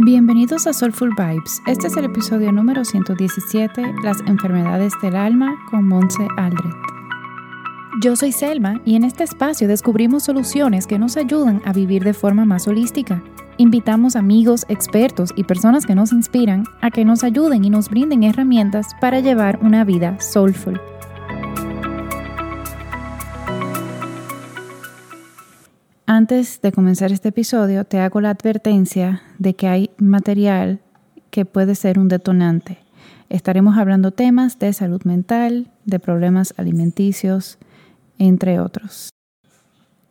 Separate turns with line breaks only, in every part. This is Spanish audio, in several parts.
Bienvenidos a Soulful Vibes. Este es el episodio número 117, Las enfermedades del alma con Monse Aldred. Yo soy Selma y en este espacio descubrimos soluciones que nos ayudan a vivir de forma más holística. Invitamos amigos, expertos y personas que nos inspiran a que nos ayuden y nos brinden herramientas para llevar una vida soulful. Antes de comenzar este episodio, te hago la advertencia de que hay material que puede ser un detonante. Estaremos hablando temas de salud mental, de problemas alimenticios, entre otros.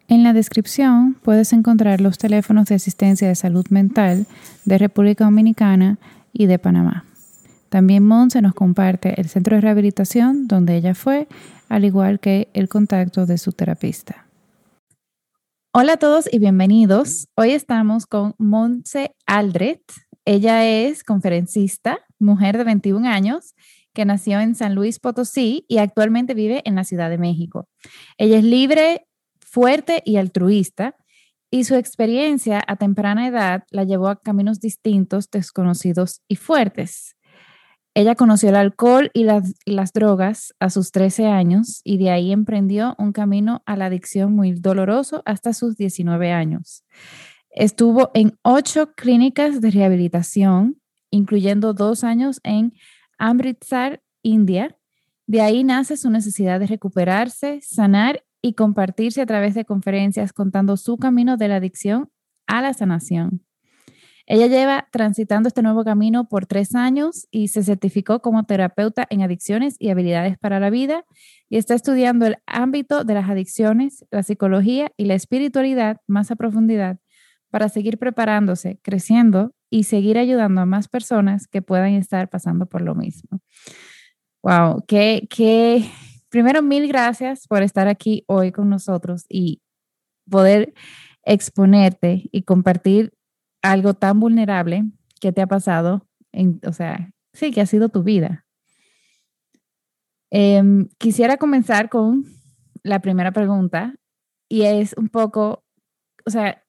En la descripción puedes encontrar los teléfonos de asistencia de salud mental de República Dominicana y de Panamá. También Monse nos comparte el centro de rehabilitación donde ella fue, al igual que el contacto de su terapista. Hola a todos y bienvenidos. Hoy estamos con Monse Aldret. Ella es conferencista, mujer de 21 años, que nació en San Luis Potosí y actualmente vive en la Ciudad de México. Ella es libre, fuerte y altruista y su experiencia a temprana edad la llevó a caminos distintos, desconocidos y fuertes. Ella conoció el alcohol y las, drogas a sus 13 años y de ahí emprendió un camino a la adicción muy doloroso hasta sus 19 años. Estuvo en ocho clínicas de rehabilitación, incluyendo dos años en Amritsar, India. De ahí nace su necesidad de recuperarse, sanar y compartirse a través de conferencias contando su camino de la adicción a la sanación. Ella lleva transitando este nuevo camino por tres años y se certificó como terapeuta en adicciones y habilidades para la vida y está estudiando el ámbito de las adicciones, la psicología y la espiritualidad más a profundidad para seguir preparándose, creciendo y seguir ayudando a más personas que puedan estar pasando por lo mismo. Wow, qué, qué, primero mil gracias por estar aquí hoy con nosotros y poder exponerte y compartir algo tan vulnerable que te ha pasado, en, o sea, sí, que ha sido tu vida. Em, quisiera comenzar con la primera pregunta y es un poco, o sea,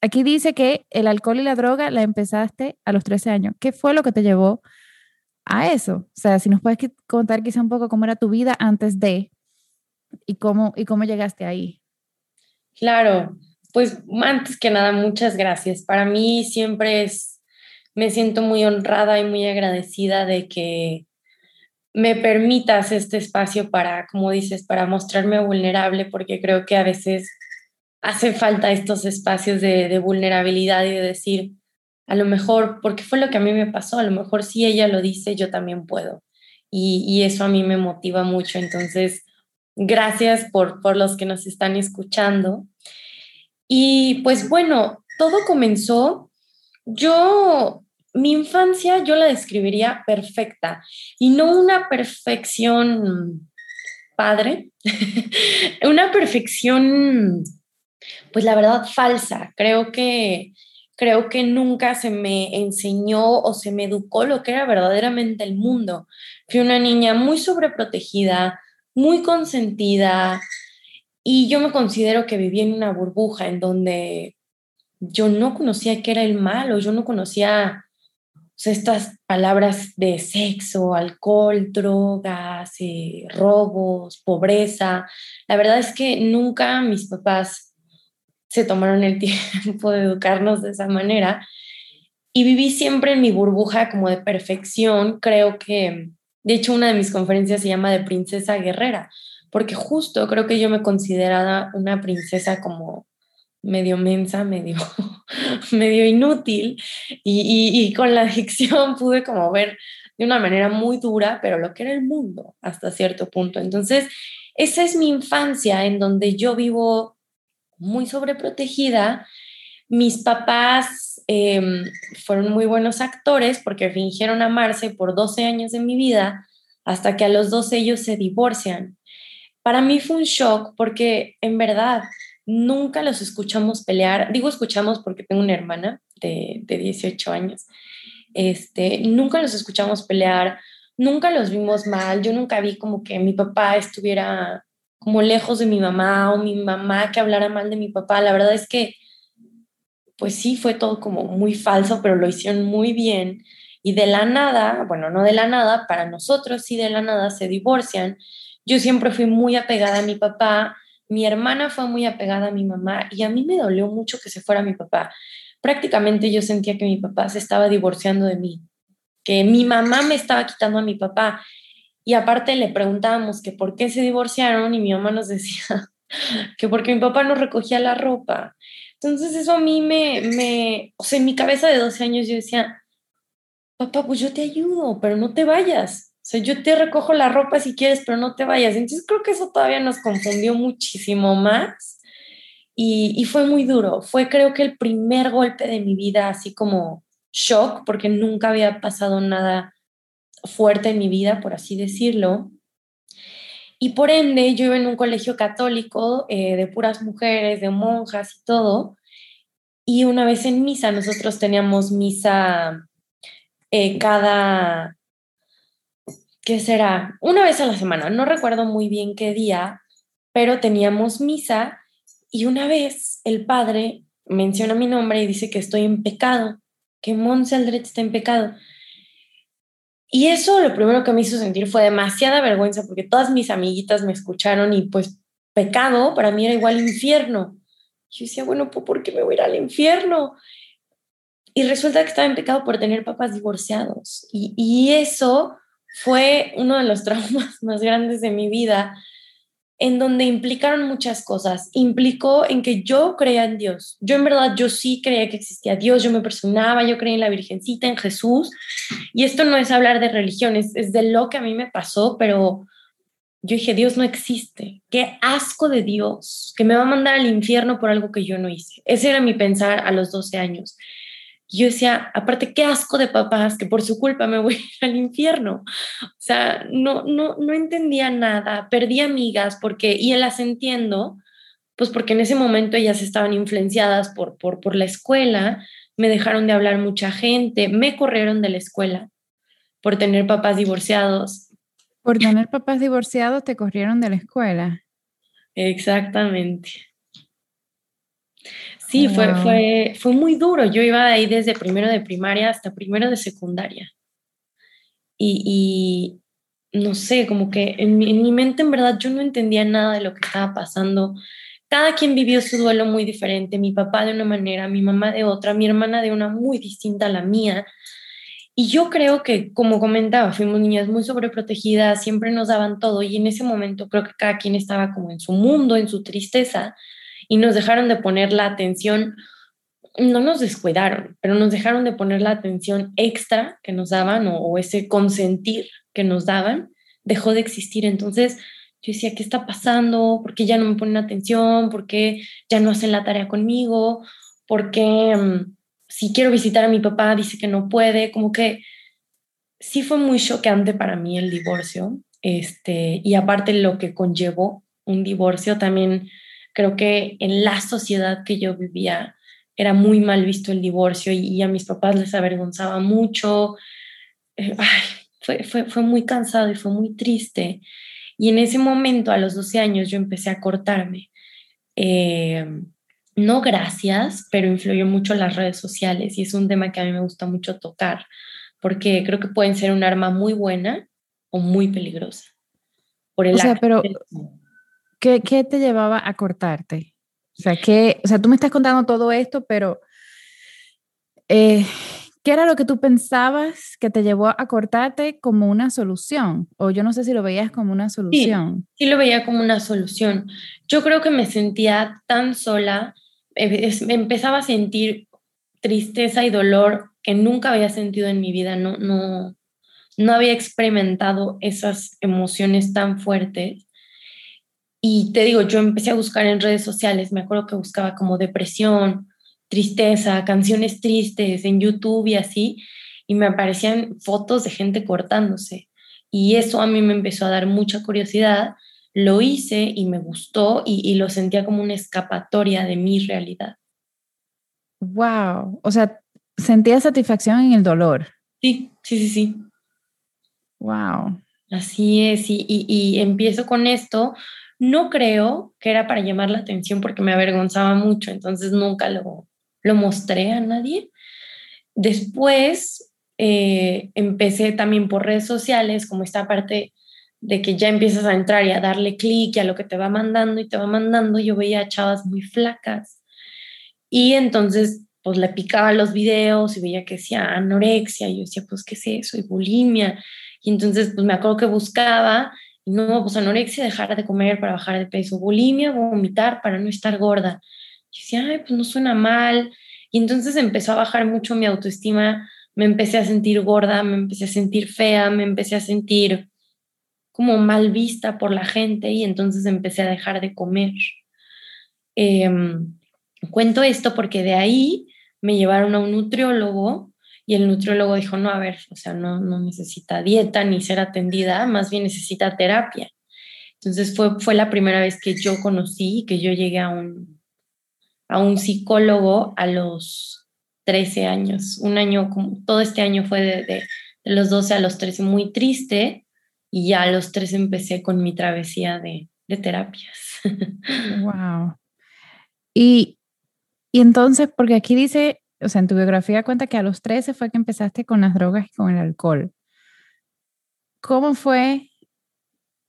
aquí dice que el alcohol y la droga la empezaste a los 13 años. ¿Qué fue lo que te llevó a eso? O sea, si nos puedes contar quizá un poco cómo era tu vida antes de y cómo, y cómo llegaste ahí.
Claro, pues antes que nada, muchas gracias. Para mí siempre es, me siento muy honrada y muy agradecida de que me permitas este espacio para, como dices, para mostrarme vulnerable, porque creo que a veces hace falta estos espacios de, vulnerabilidad y de decir, a lo mejor, porque fue lo que a mí me pasó, a lo mejor si ella lo dice, yo también puedo. Y, y eso a mí me motiva mucho. Entonces, gracias por, por los que nos están escuchando. Y pues bueno, todo comenzó, yo, mi infancia yo la describiría perfecta y no una perfección padre, una perfección, pues la verdad, falsa. Creo que, creo que nunca se me enseñó o se me educó lo que era verdaderamente el mundo. Fui una niña muy sobreprotegida, muy consentida, y yo me considero que viví en una burbuja en donde yo no conocía qué era el mal o yo no conocía estas palabras de sexo, alcohol, drogas, eh, robos, pobreza. La verdad es que nunca mis papás se tomaron el tiempo de educarnos de esa manera y viví siempre en mi burbuja como de perfección. Creo que, de hecho, una de mis conferencias se llama de princesa guerrera, porque justo creo que yo me consideraba una princesa como medio mensa, medio, medio inútil, y, con la adicción pude como ver de una manera muy dura, pero lo que era el mundo hasta cierto punto. Entonces, esa es mi infancia en donde yo vivo muy sobreprotegida. Mis papás em, fueron muy buenos actores porque fingieron amarse por 12 años de mi vida hasta que a los 12 ellos se divorcian. Para mí fue un shock porque en verdad nunca los escuchamos pelear. Digo escuchamos porque tengo una hermana de, de 18 años. Este, nunca los escuchamos pelear, nunca los vimos mal. Yo nunca vi como que mi papá estuviera como lejos de mi mamá o mi mamá que hablara mal de mi papá. La verdad es que pues sí, fue todo como muy falso, pero lo hicieron muy bien. Y de la nada, bueno, no de la nada, para nosotros sí de la nada se divorcian. Yo siempre fui muy apegada a mi papá, mi hermana fue muy apegada a mi mamá y a mí me dolió mucho que se fuera mi papá. Prácticamente yo sentía que mi papá se estaba divorciando de mí, que mi mamá me estaba quitando a mi papá. Y aparte le preguntábamos que por qué se divorciaron y mi mamá nos decía que porque mi papá no recogía la ropa. Entonces eso a mí me, me, o sea, en mi cabeza de 12 años yo decía, papá, pues yo te ayudo, pero no te vayas. O sea, yo te recojo la ropa si quieres, pero no te vayas. Entonces creo que eso todavía nos confundió muchísimo más y, y fue muy duro. Fue creo que el primer golpe de mi vida, así como shock, porque nunca había pasado nada fuerte en mi vida, por así decirlo. Y por ende, yo iba en un colegio católico eh, de puras mujeres, de monjas y todo. Y una vez en misa, nosotros teníamos misa eh, cada, ¿qué será? Una vez a la semana, no recuerdo muy bien qué día, pero teníamos misa y una vez el padre menciona mi nombre y dice que estoy en pecado, que Monse Aldrich está en pecado. Y eso lo primero que me hizo sentir fue demasiada vergüenza porque todas mis amiguitas me escucharon y pues pecado para mí era igual infierno. Yo decía, bueno, ¿por qué me voy al infierno? Y resulta que estaba en pecado por tener papás divorciados. Y, y eso fue uno de los traumas más grandes de mi vida en donde implicaron muchas cosas. Implicó en que yo creía en Dios. Yo en verdad, yo sí creía que existía Dios, yo me personaba, yo creía en la Virgencita, en Jesús. Y esto no es hablar de religión, es, de lo que a mí me pasó, pero yo dije, Dios no existe. Qué asco de Dios, que me va a mandar al infierno por algo que yo no hice. Ese era mi pensar a los 12 años yo decía, aparte, qué asco de papás que por su culpa me voy a ir al infierno. O sea, no, no, no entendía nada, perdí amigas porque, y las entiendo, pues porque en ese momento ellas estaban influenciadas por, por, por la escuela, me dejaron de hablar mucha gente, me corrieron de la escuela por tener papás divorciados.
Por tener papás divorciados te corrieron de la escuela.
Exactamente. Sí, fue, fue, fue muy duro. Yo iba ahí desde primero de primaria hasta primero de secundaria. Y, no sé, como que en mi, en mi, mente en verdad yo no entendía nada de lo que estaba pasando. Cada quien vivió su duelo muy diferente. Mi papá de una manera, mi mamá de otra, mi hermana de una muy distinta a la mía. Y yo creo que, como comentaba, fuimos niñas muy sobreprotegidas, siempre nos daban todo y en ese momento creo que cada quien estaba como en su mundo, en su tristeza y nos dejaron de poner la atención, no nos descuidaron, pero nos dejaron de poner la atención extra que nos daban o, ese consentir que nos daban, dejó de existir. Entonces yo decía, ¿qué está pasando? ¿Por qué ya no me ponen atención? ¿Por qué ya no hacen la tarea conmigo? ¿Por qué mm, si quiero visitar a mi papá dice que no puede? Como que sí fue muy choqueante para mí el divorcio. Este, y aparte lo que conllevó un divorcio también Creo que en la sociedad que yo vivía era muy mal visto el divorcio y, a mis papás les avergonzaba mucho. Eh, fue, fue, fue muy cansado y fue muy triste. Y en ese momento, a los 12 años, yo empecé a cortarme. Eh, no gracias, pero influyó mucho las redes sociales y es un tema que a mí me gusta mucho tocar, porque creo que pueden ser un arma muy buena o muy peligrosa.
Por el o sea, pero ¿Qué, te llevaba a cortarte? O sea, que, o sea, tú me estás contando todo esto, pero eh, ¿qué era lo que tú pensabas que te llevó a cortarte como una solución? O yo no sé si lo veías como una solución.
Sí, sí lo veía como una solución. Yo creo que me sentía tan sola, eh, empezaba a sentir tristeza y dolor que nunca había sentido en mi vida, no, no, no había experimentado esas emociones tan fuertes y te digo, yo empecé a buscar en redes sociales, me acuerdo que buscaba como depresión, tristeza, canciones tristes en YouTube y así, y me aparecían fotos de gente cortándose. Y eso a mí me empezó a dar mucha curiosidad, lo hice y me gustó y, lo sentía como una escapatoria de mi realidad.
Wow, o sea, sentía satisfacción en el dolor.
Sí, sí, sí, sí.
Wow.
Así es, y, y, y empiezo con esto no creo que era para llamar la atención porque me avergonzaba mucho, entonces nunca lo, lo mostré a nadie. Después eh, empecé también por redes sociales, como esta parte de que ya empiezas a entrar y a darle clic a lo que te va mandando y te va mandando, yo veía chavas muy flacas. Y entonces, pues le picaba los videos y veía que decía anorexia. Yo decía, pues, ¿qué es eso? Y bulimia. Y entonces, pues me acuerdo que buscaba, no, pues anorexia, dejar de comer para bajar de peso. Bulimia, vomitar para no estar gorda. Y decía, ay, pues no suena mal. Y entonces empezó a bajar mucho mi autoestima. Me empecé a sentir gorda, me empecé a sentir fea, me empecé a sentir como mal vista por la gente y entonces empecé a dejar de comer. Em, cuento esto porque de ahí me llevaron a un nutriólogo y el nutriólogo dijo, no, a ver, o sea, no, no necesita dieta ni ser atendida, más bien necesita terapia. Entonces fue, fue la primera vez que yo conocí, que yo llegué a un, a un psicólogo a los 13 años. Un año, como todo este año fue de, de, los 12 a los 13 muy triste y ya a los tres empecé con mi travesía de, de terapias.
Wow. Y, y entonces, porque aquí dice, o sea, en tu biografía cuenta que a los 13 fue que empezaste con las drogas y con el alcohol. ¿Cómo fue?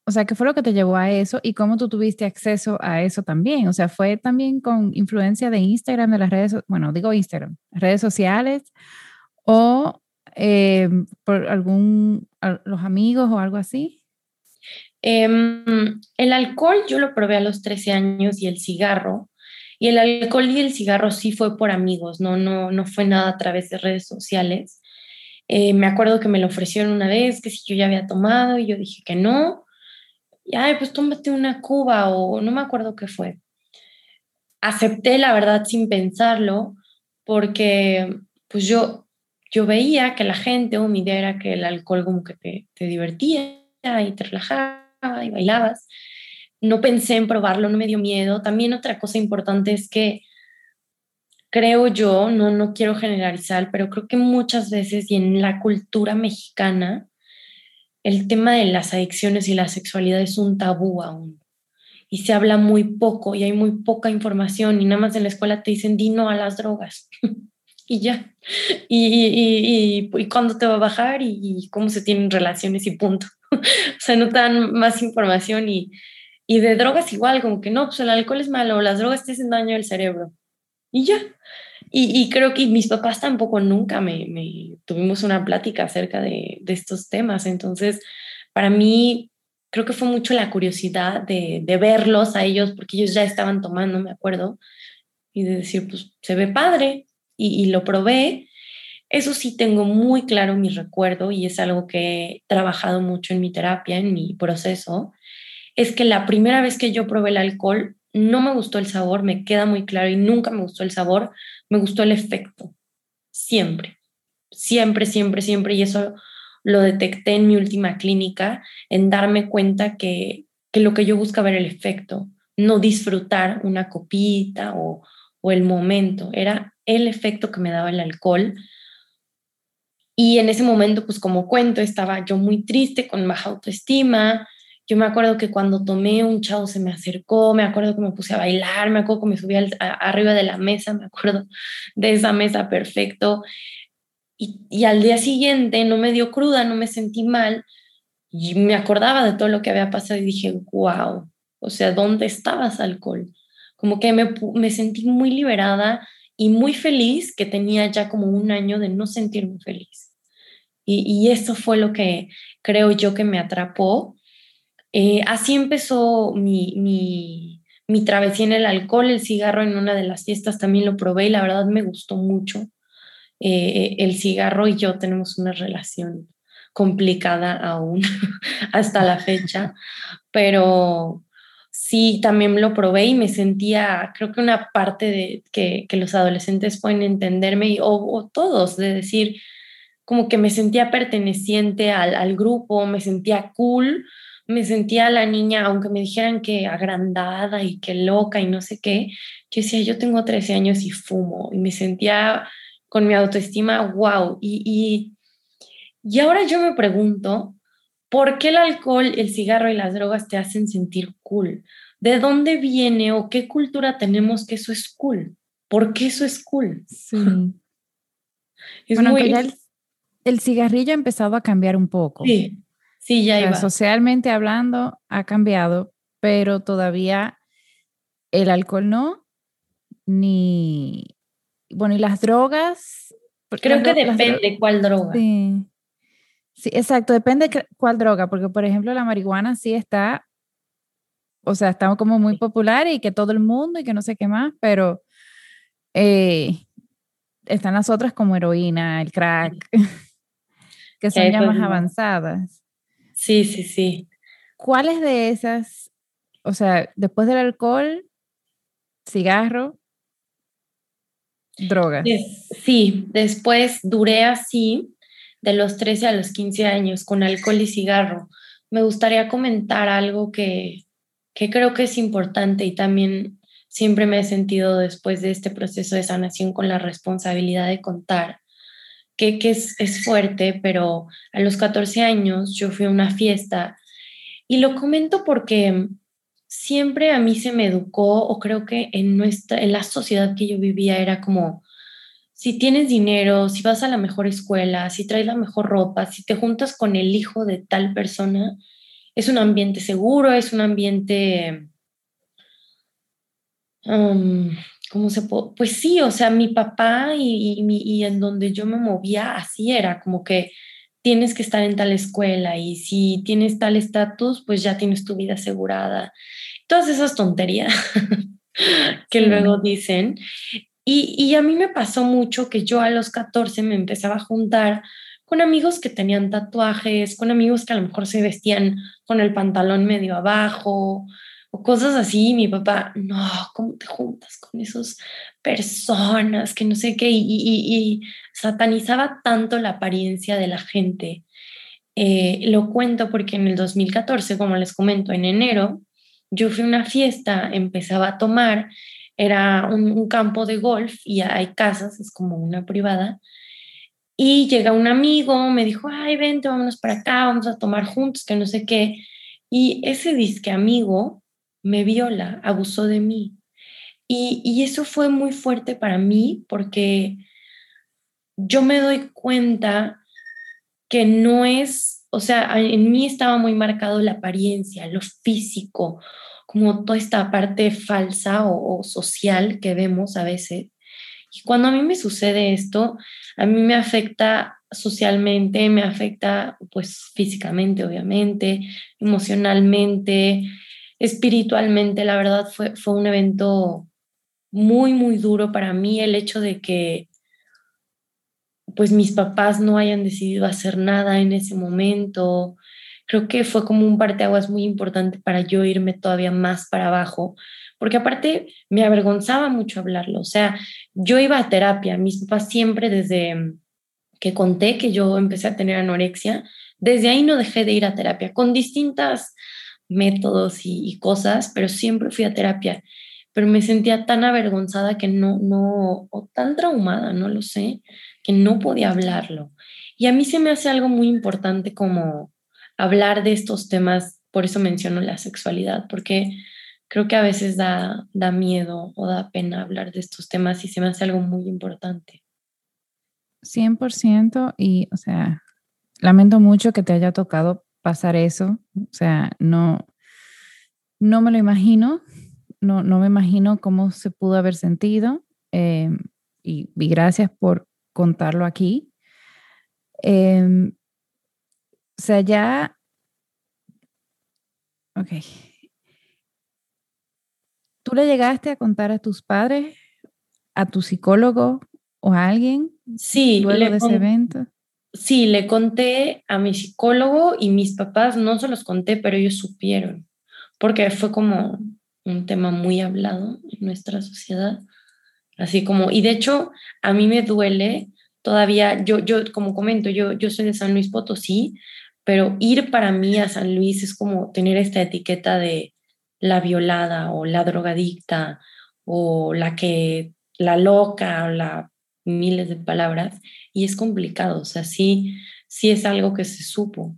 O sea, ¿qué fue lo que te llevó a eso y cómo tú tuviste acceso a eso también? O sea, ¿fue también con influencia de Instagram, de las redes, bueno, digo Instagram, redes sociales, o eh, por algún, los amigos o algo así?
Um, el alcohol yo lo probé a los 13 años y el cigarro. Y el alcohol y el cigarro sí fue por amigos, no, no, no fue nada a través de redes sociales. Eh, me acuerdo que me lo ofrecieron una vez, que si yo ya había tomado, y yo dije que no. Y, ay, pues tómate una cuba, o no me acuerdo qué fue. Acepté, la verdad, sin pensarlo, porque pues yo yo veía que la gente, o mi idea era que el alcohol como que te, te divertía y te relajaba y bailabas. No pensé en probarlo, no me dio miedo. También otra cosa importante es que creo yo, no, no quiero generalizar, pero creo que muchas veces y en la cultura mexicana, el tema de las adicciones y la sexualidad es un tabú aún. Y se habla muy poco y hay muy poca información y nada más en la escuela te dicen, di no a las drogas. y ya. Y, y, y, cuándo te va a bajar y, cómo se tienen relaciones y punto. o sea, no te dan más información y, y de drogas igual, como que no, pues el alcohol es malo, las drogas te hacen daño al cerebro. Y ya. Y, creo que mis papás tampoco nunca me, tuvimos una plática acerca de, estos temas. Entonces, para mí, creo que fue mucho la curiosidad de, de verlos a ellos, porque ellos ya estaban tomando, me acuerdo, y de decir, pues se ve padre, y, lo probé. Eso sí tengo muy claro mi recuerdo y es algo que he trabajado mucho en mi terapia, en mi proceso, es que la primera vez que yo probé el alcohol no me gustó el sabor, me queda muy claro y nunca me gustó el sabor, me gustó el efecto, siempre, siempre, siempre, siempre y eso lo detecté en mi última clínica, en darme cuenta que, que lo que yo buscaba era el efecto, no disfrutar una copita o, o el momento, era el efecto que me daba el alcohol. Y en ese momento, pues como cuento, estaba yo muy triste, con baja autoestima. Yo me acuerdo que cuando tomé un chavo se me acercó, me acuerdo que me puse a bailar, me acuerdo que me subí arriba de la mesa, me acuerdo de esa mesa perfecto. Y, y al día siguiente no me dio cruda, no me sentí mal. Y me acordaba de todo lo que había pasado y dije, wow, o sea, ¿dónde estabas, alcohol? Como que me, me sentí muy liberada, y muy feliz que tenía ya como un año de no sentirme feliz. Y, y eso fue lo que creo yo que me atrapó. Eh, así empezó mi, mi, mi, travesía en el alcohol, el cigarro en una de las fiestas también lo probé y la verdad me gustó mucho. Eh, el cigarro y yo tenemos una relación complicada aún hasta la fecha, pero, sí también lo probé y me sentía, creo que una parte de que, que los adolescentes pueden entenderme, y, o, todos, de decir, como que me sentía perteneciente al, al, grupo, me sentía cool, me sentía la niña, aunque me dijeran que agrandada y que loca y no sé qué, yo decía, yo tengo 13 años y fumo, y me sentía con mi autoestima, wow, y, y, y ahora yo me pregunto, ¿Por qué el alcohol, el cigarro y las drogas te hacen sentir cool? ¿De dónde viene o qué cultura tenemos que eso es cool? porque eso es cool.
Sí. bueno, ya el, cigarrillo ha empezado a cambiar un poco.
Sí, sí, ya iba.
Socialmente hablando, ha cambiado, pero todavía el alcohol no, ni, bueno, y las drogas.
Creo que depende cuál droga.
Sí. sí, exacto, depende cuál droga, porque por ejemplo la marihuana sí está, o sea, está como muy popular y que todo el mundo y que no sé qué más, pero eh, están las otras como heroína, el crack, que son ya más avanzadas.
Sí, sí, sí.
¿Cuáles de esas, o sea, después del alcohol, cigarro, drogas?
Sí, después duré así de los 13 a los 15 años con alcohol y cigarro. Me gustaría comentar algo que, que creo que es importante y también siempre me he sentido después de este proceso de sanación con la responsabilidad de contar, que, que es, es, fuerte, pero a los 14 años yo fui a una fiesta y lo comento porque siempre a mí se me educó o creo que en, nuestra, en la sociedad que yo vivía era como, si tienes dinero, si vas a la mejor escuela, si traes la mejor ropa, si te juntas con el hijo de tal persona, es un ambiente seguro, es un ambiente ¿cómo se puede? Pues sí, o sea, mi papá y, y, en donde yo me movía, así era, como que tienes que estar en tal escuela y si tienes tal estatus, pues ya tienes tu vida asegurada. Todas esas tonterías que luego dicen. Y, y, a mí me pasó mucho que yo a los 14 me empezaba a juntar con amigos que tenían tatuajes, con amigos que a lo mejor se vestían con el pantalón medio abajo, o cosas así. Mi papá, no, ¿cómo te juntas con esas personas que no sé qué? Y, satanizaba tanto la apariencia de la gente. Eh, lo cuento porque en el 2014, como les comento, en enero, yo fui a una fiesta, empezaba a tomar, era un, un campo de golf y hay casas, es como una privada. Y llega un amigo, me dijo, ay, vente, vámonos para acá, vamos a tomar juntos, que no sé qué. Y ese disque amigo me viola, abusó de mí. Y, eso fue muy fuerte para mí porque yo me doy cuenta que no es, o sea, en mí estaba muy marcado la apariencia, lo físico, como toda esta parte falsa o, social que vemos a veces. Y cuando a mí me sucede esto, a mí me afecta socialmente, me afecta pues físicamente, obviamente, emocionalmente, espiritualmente, la verdad fue, fue un evento muy, muy duro para mí el hecho de que pues mis papás no hayan decidido hacer nada en ese momento. Creo que fue como un parteaguas muy importante para yo irme todavía más para abajo, porque aparte me avergonzaba mucho hablarlo. O sea, yo iba a terapia, mis papás siempre desde que conté que yo empecé a tener anorexia, desde ahí no dejé de ir a terapia con distintas métodos y, cosas, pero siempre fui a terapia. Pero me sentía tan avergonzada que no, no, o tan traumada, no lo sé, que no podía hablarlo. Y a mí se me hace algo muy importante como hablar de estos temas, por eso menciono la sexualidad, porque creo que a veces da, da miedo o da pena hablar de estos temas y se me hace algo muy importante.
100% y, o sea, lamento mucho que te haya tocado pasar eso. O sea, no, no me lo imagino, no, no me imagino cómo se pudo haber sentido. Em, y, gracias por contarlo aquí. Em, o sea, ya... Ok. ¿Tú le llegaste a contar a tus padres, a tu psicólogo o a alguien
sí,
luego de ese evento?
Sí, le conté a mi psicólogo y mis papás, no se los conté, pero ellos supieron, porque fue como un tema muy hablado en nuestra sociedad. Así como, y de hecho, a mí me duele todavía, yo, yo como comento, yo, yo soy de San Luis Potosí, pero ir para mí a San Luis es como tener esta etiqueta de la violada o la drogadicta o la que, la loca o la miles de palabras y es complicado, o sea, sí, sí es algo que se supo.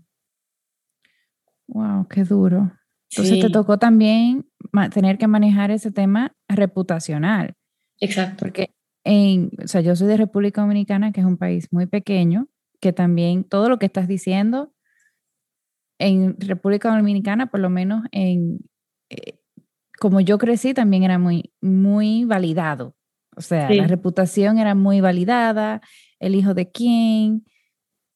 Wow, qué duro. Entonces te tocó también tener que manejar ese tema reputacional.
Exacto.
Porque en, o sea, yo soy de República Dominicana, que es un país muy pequeño, que también todo lo que estás diciendo en República Dominicana, por lo menos en eh, como yo crecí, también era muy, muy validado. O sea, la reputación era muy validada, el hijo de quién,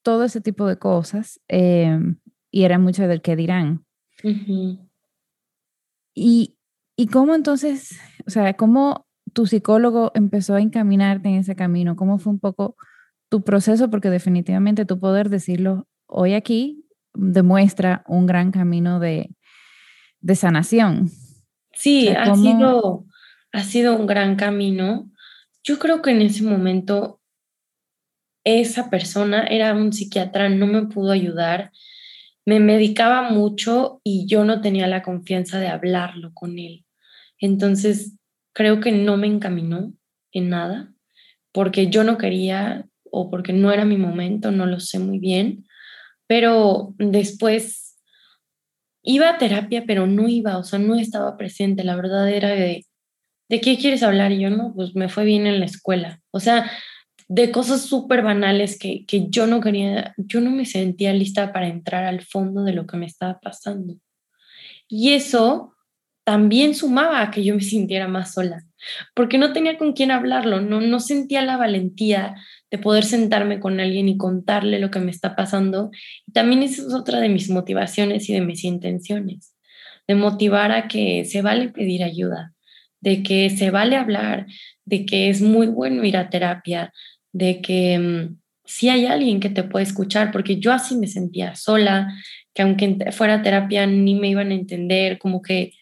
todo ese tipo de cosas. Em, y era mucho del que dirán. y, y cómo entonces, o sea, cómo tu psicólogo empezó a encaminarte en ese camino, cómo fue un poco tu proceso, porque definitivamente tu poder decirlo hoy aquí demuestra un gran camino de, de sanación.
Sí, ha, sido, ha sido un gran camino. Yo creo que en ese momento esa persona era un psiquiatra, no me pudo ayudar, me medicaba mucho y yo no tenía la confianza de hablarlo con él. Entonces, creo que no me encaminó en nada, porque yo no quería o porque no era mi momento, no lo sé muy bien, pero después iba a terapia, pero no iba, o sea, no estaba presente. La verdad era de, ¿de qué quieres hablar? Y yo no, pues me fue bien en la escuela. O sea, de cosas súper banales que, que yo no quería, yo no me sentía lista para entrar al fondo de lo que me estaba pasando. Y eso también sumaba a que yo me sintiera más sola, porque no tenía con quién hablarlo, no, no sentía la valentía de poder sentarme con alguien y contarle lo que me está pasando. Y también esa es otra de mis motivaciones y de mis intenciones, de motivar a que se vale pedir ayuda, de que se vale hablar, de que es muy bueno ir a terapia, de que mm, si hay alguien que te puede escuchar, porque yo así me sentía sola, que aunque fuera terapia ni me iban a entender, como que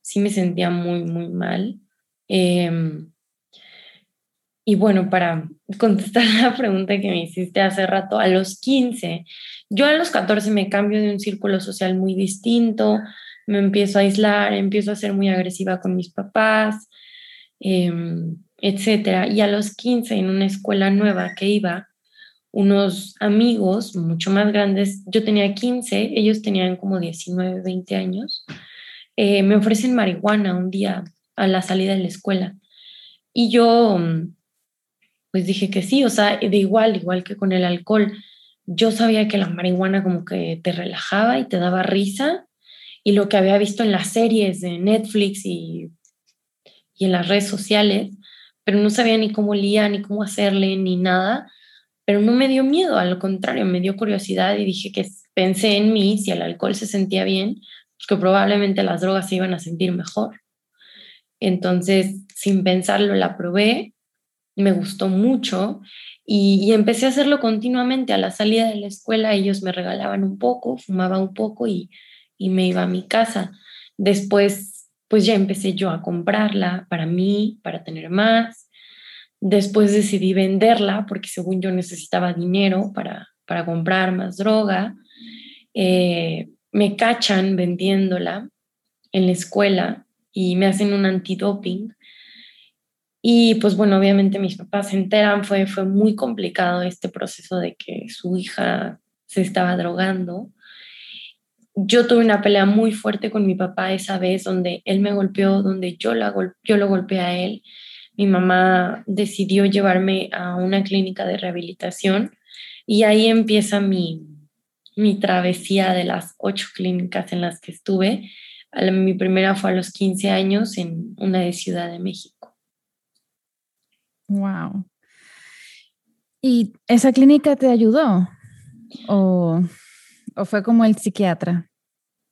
sí me sentía muy, muy mal. Em, y bueno, para contestar la pregunta que me hiciste hace rato, a los 15, yo a los 14 me cambio de un círculo social muy distinto, me empiezo a aislar, empiezo a ser muy agresiva con mis papás, em, etcétera. Y a los 15, en una escuela nueva que iba, unos amigos mucho más grandes, yo tenía 15, ellos tenían como 19, 20 años, eh, me ofrecen marihuana un día a la salida de la escuela. Y yo pues dije que sí, o sea, de igual, igual que con el alcohol. Yo sabía que la marihuana como que te relajaba y te daba risa y lo que había visto en las series de Netflix y, y en las redes sociales, pero no sabía ni cómo lía, ni cómo hacerle, ni nada, pero no me dio miedo, al contrario, me dio curiosidad y dije que pensé en mí, si el alcohol se sentía bien, pues que probablemente las drogas se iban a sentir mejor. Entonces, sin pensarlo, la probé me gustó mucho y, empecé a hacerlo continuamente. A la salida de la escuela ellos me regalaban un poco, fumaba un poco y, y me iba a mi casa. Después, pues ya empecé yo a comprarla para mí, para tener más. Después decidí venderla porque según yo necesitaba dinero para, para comprar más droga. Eh, me cachan vendiéndola en la escuela y me hacen un antidoping y pues bueno, obviamente mis papás se enteran, fue, fue muy complicado este proceso de que su hija se estaba drogando. Yo tuve una pelea muy fuerte con mi papá esa vez, donde él me golpeó, donde yo, la yo lo golpeé a él. Mi mamá decidió llevarme a una clínica de rehabilitación y ahí empieza mi, mi travesía de las ocho clínicas en las que estuve. Mi primera fue a los 15 años en una de Ciudad de México.
Wow. ¿Y esa clínica te ayudó? ¿O, fue como el psiquiatra?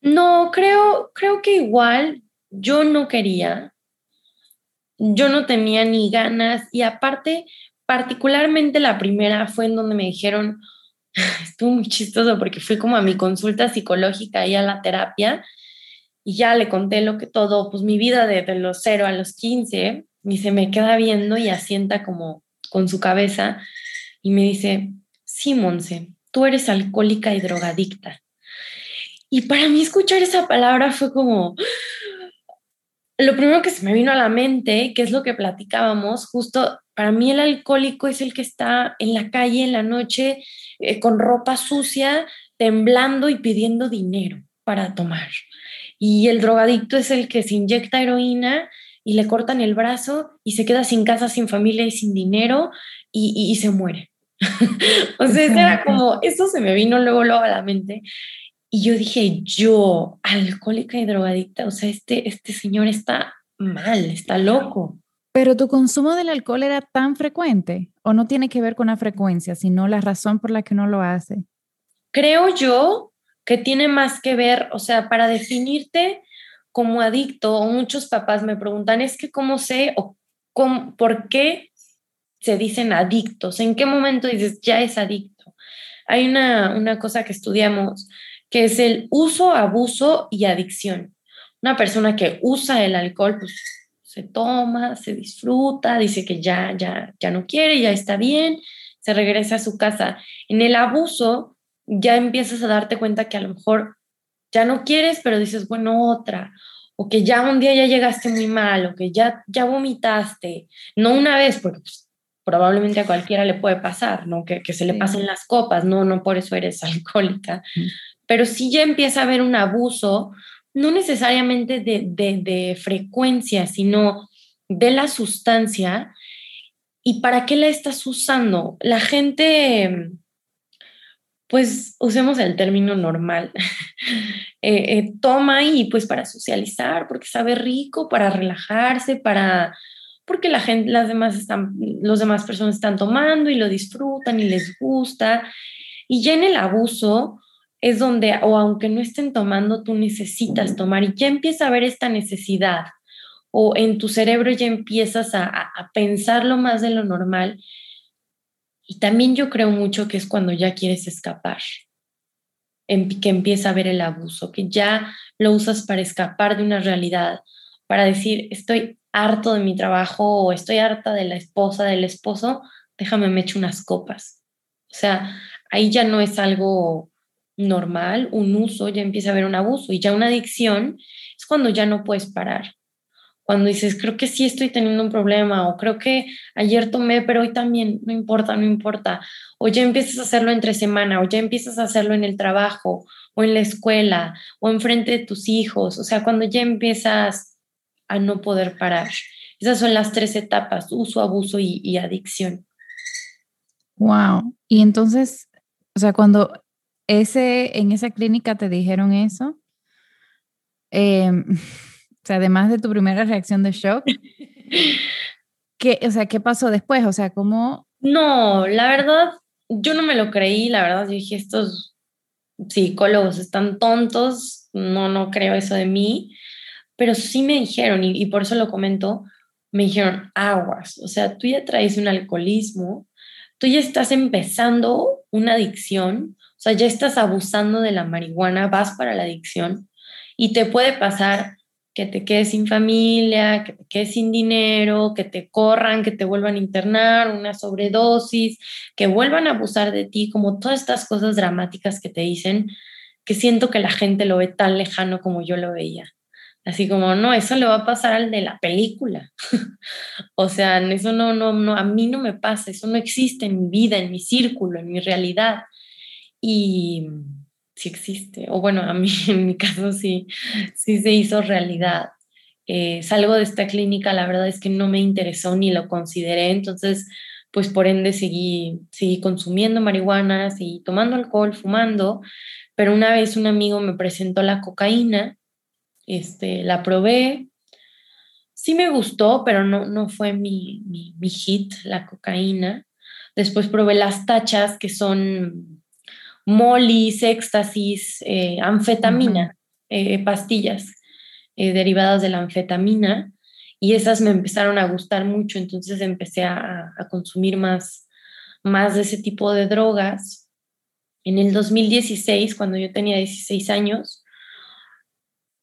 No, creo, creo que igual yo no quería. Yo no tenía ni ganas. Y aparte, particularmente la primera fue en donde me dijeron, estuvo muy chistoso porque fui como a mi consulta psicológica y a la terapia y ya le conté lo que todo, pues mi vida desde los 0 a los 15 y se me queda viendo y asienta como con su cabeza y me dice, sí, Monse, tú eres alcohólica y drogadicta. Y para mí escuchar esa palabra fue como, lo primero que se me vino a la mente, que es lo que platicábamos, justo para mí el alcohólico es el que está en la calle en la noche eh, con ropa sucia, temblando y pidiendo dinero para tomar. Y el drogadicto es el que se inyecta heroína y le cortan el brazo y se queda sin casa, sin familia y sin dinero y, se muere. o sea, era como, eso se me vino luego, luego a la mente. Y yo dije, yo, alcohólica y drogadicta, o sea, este, este señor está mal, está loco.
Pero tu consumo del alcohol era tan frecuente o no tiene que ver con la frecuencia, sino la razón por la que uno lo hace.
Creo yo que tiene más que ver, o sea, para definirte como adicto, muchos papás me preguntan, es que cómo sé o por qué se dicen adictos, en qué momento dices ya es adicto. Hay una, una cosa que estudiamos que es el uso, abuso y adicción. Una persona que usa el alcohol, pues se toma, se disfruta, dice que ya, ya, ya no quiere, ya está bien, se regresa a su casa. En el abuso ya empiezas a darte cuenta que a lo mejor ya no quieres, pero dices, bueno, otra, o que ya un día ya llegaste muy mal, o que ya, ya vomitaste, no una vez, porque pues, probablemente a cualquiera le puede pasar, ¿no? Que, que se le pasen las copas, no, no por eso eres alcohólica, pero sí ya empieza a haber un abuso, no necesariamente de, de, frecuencia, sino de la sustancia. ¿Y para qué la estás usando? La gente, pues usemos el término normal, eh, eh, toma y pues para socializar, porque sabe rico, para relajarse, para porque la gente, las demás están, los demás personas están tomando y lo disfrutan y les gusta. Y ya en el abuso, es donde, o aunque no estén tomando, tú necesitas tomar y ya empieza a haber esta necesidad o en tu cerebro ya empiezas a, a, pensarlo más de lo normal. Y también yo creo mucho que es cuando ya quieres escapar, que empieza a ver el abuso, que ya lo usas para escapar de una realidad, para decir, estoy harto de mi trabajo o estoy harta de la esposa, del esposo, déjame me echo unas copas. O sea, ahí ya no es algo normal, un uso, ya empieza a haber un abuso y ya una adicción es cuando ya no puedes parar. Cuando dices, creo que sí estoy teniendo un problema o creo que ayer tomé, pero hoy también, no importa, no importa. O ya empiezas a hacerlo entre semana o ya empiezas a hacerlo en el trabajo o en la escuela o enfrente de tus hijos. O sea, cuando ya empiezas a no poder parar. Esas son las tres etapas, uso, abuso y, y adicción.
Wow. Y entonces, o sea, cuando ese, en esa clínica te dijeron eso. Em, o sea, además de tu primera reacción de shock, ¿qué, o sea, ¿qué pasó después? O sea, ¿cómo?
No, la verdad, yo no me lo creí, la verdad, yo dije, estos psicólogos están tontos, no, no creo eso de mí, pero sí me dijeron, y, por eso lo comento, me dijeron, aguas, o sea, tú ya traes un alcoholismo, tú ya estás empezando una adicción, o sea, ya estás abusando de la marihuana, vas para la adicción y te puede pasar que te quedes sin familia, que te quedes sin dinero, que te corran, que te vuelvan a internar, una sobredosis, que vuelvan a abusar de ti, como todas estas cosas dramáticas que te dicen, que siento que la gente lo ve tan lejano como yo lo veía. Así como, no, eso le va a pasar al de la película. o sea, eso no, no, no, a mí no me pasa, eso no existe en mi vida, en mi círculo, en mi realidad y sí existe, o bueno, a mí en mi caso sí, sí se hizo realidad. Eh, salgo de esta clínica, la verdad es que no me interesó ni lo consideré, entonces pues por ende seguí, seguí consumiendo marihuana, seguí tomando alcohol, fumando, pero una vez un amigo me presentó la cocaína, este, la probé, sí me gustó, pero no, no fue mi, mi, mi hit, la cocaína. Después probé las tachas, que son molis, éxtasis, eh, anfetamina, eh, pastillas eh, derivadas de la anfetamina, y esas me empezaron a gustar mucho, entonces empecé a, consumir más, más de ese tipo de drogas. En el 2016, cuando yo tenía 16 años,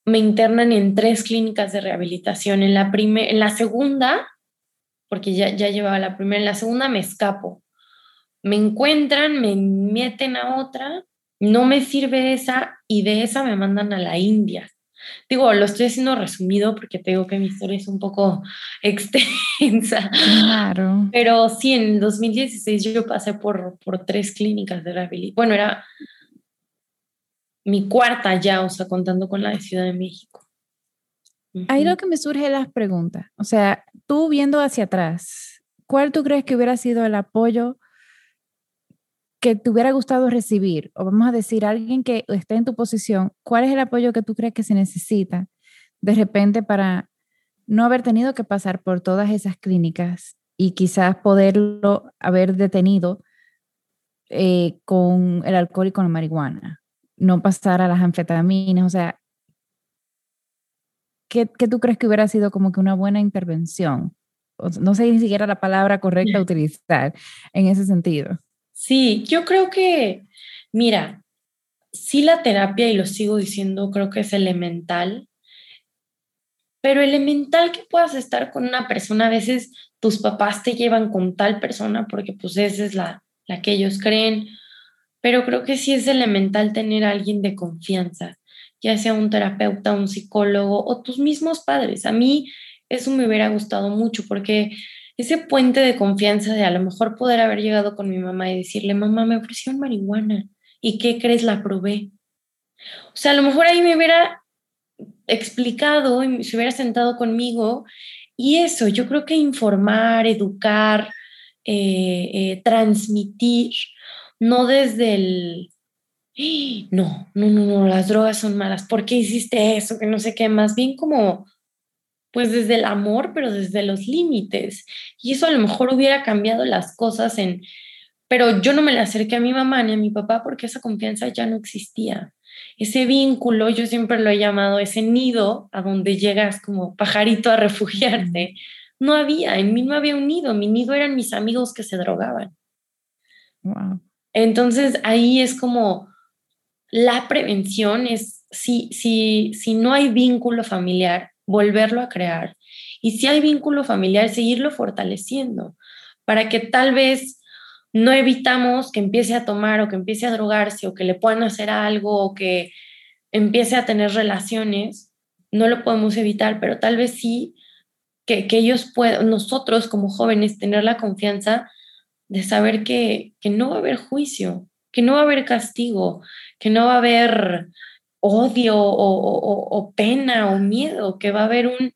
me internan en tres clínicas de rehabilitación. En la, en la segunda, porque ya, ya llevaba la primera, en la segunda me escapo me encuentran, me meten a otra, no me sirve esa y de esa me mandan a la India. Digo, lo estoy haciendo resumido porque te digo que mi historia es un poco extensa. Claro. Pero sí, en 2016 yo pasé por, por tres clínicas de rehabilitación. Bueno, era mi cuarta ya, o sea, contando con la de Ciudad de México.
Ahí lo que me surge las preguntas. O sea, tú viendo hacia atrás, ¿cuál tú crees que hubiera sido el apoyo que te hubiera gustado recibir? O vamos a decir, alguien que esté en tu posición, ¿cuál es el apoyo que tú crees que se necesita de repente para no haber tenido que pasar por todas esas clínicas y quizás poderlo haber detenido eh, con el alcohol y con la marihuana? No pasar a las anfetaminas, o sea, ¿qué, tú crees que hubiera sido como que una buena intervención? no sé ni siquiera la palabra correcta a utilizar en ese sentido.
Sí, yo creo que, mira, sí la terapia, y lo sigo diciendo, creo que es elemental, pero elemental que puedas estar con una persona, a veces tus papás te llevan con tal persona porque pues esa es la, la que ellos creen, pero creo que sí es elemental tener a alguien de confianza, ya sea un terapeuta, un psicólogo o tus mismos padres. A mí eso me hubiera gustado mucho porque ese puente de confianza de a lo mejor poder haber llegado con mi mamá y decirle, mamá, me ofrecieron marihuana. ¿Y qué crees? La probé. O sea, a lo mejor ahí me hubiera explicado y se hubiera sentado conmigo. Y eso, yo creo que informar, educar, eh, eh, transmitir, no desde el, no, no, no, no, las drogas son malas, ¿por qué hiciste eso? Que no sé qué, más bien como, pues desde el amor, pero desde los límites. Y eso a lo mejor hubiera cambiado las cosas en, pero yo no me le acerqué a mi mamá ni a mi papá porque esa confianza ya no existía. Ese vínculo, yo siempre lo he llamado ese nido a donde llegas como pajarito a refugiarte. No había, en mí no había un nido, mi nido eran mis amigos que se drogaban. Entonces ahí es como, la prevención es, si, si, si no hay vínculo familiar, volverlo a crear. Y si hay vínculo familiar, seguirlo fortaleciendo para que tal vez no evitamos que empiece a tomar o que empiece a drogarse o que le puedan hacer algo o que empiece a tener relaciones, no lo podemos evitar, pero tal vez sí que, que ellos puedan, nosotros como jóvenes, tener la confianza de saber que, que no va a haber juicio, que no va a haber castigo, que no va a haber odio o, pena o miedo, que va a haber un,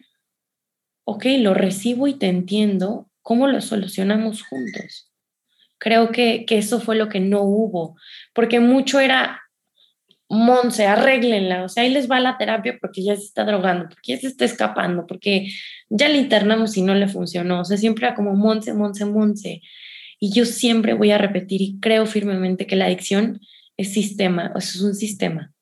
ok, lo recibo y te entiendo, ¿cómo lo solucionamos juntos? Creo que, que eso fue lo que no hubo, porque mucho era, Monse, arréglenla, o sea, ahí les va la terapia porque ya se está drogando, porque ya se está escapando, porque ya le internamos y no le funcionó, o sea, siempre era como Monse, Monse, Monse. Y yo siempre voy a repetir y creo firmemente que la adicción es sistema, o es un sistema.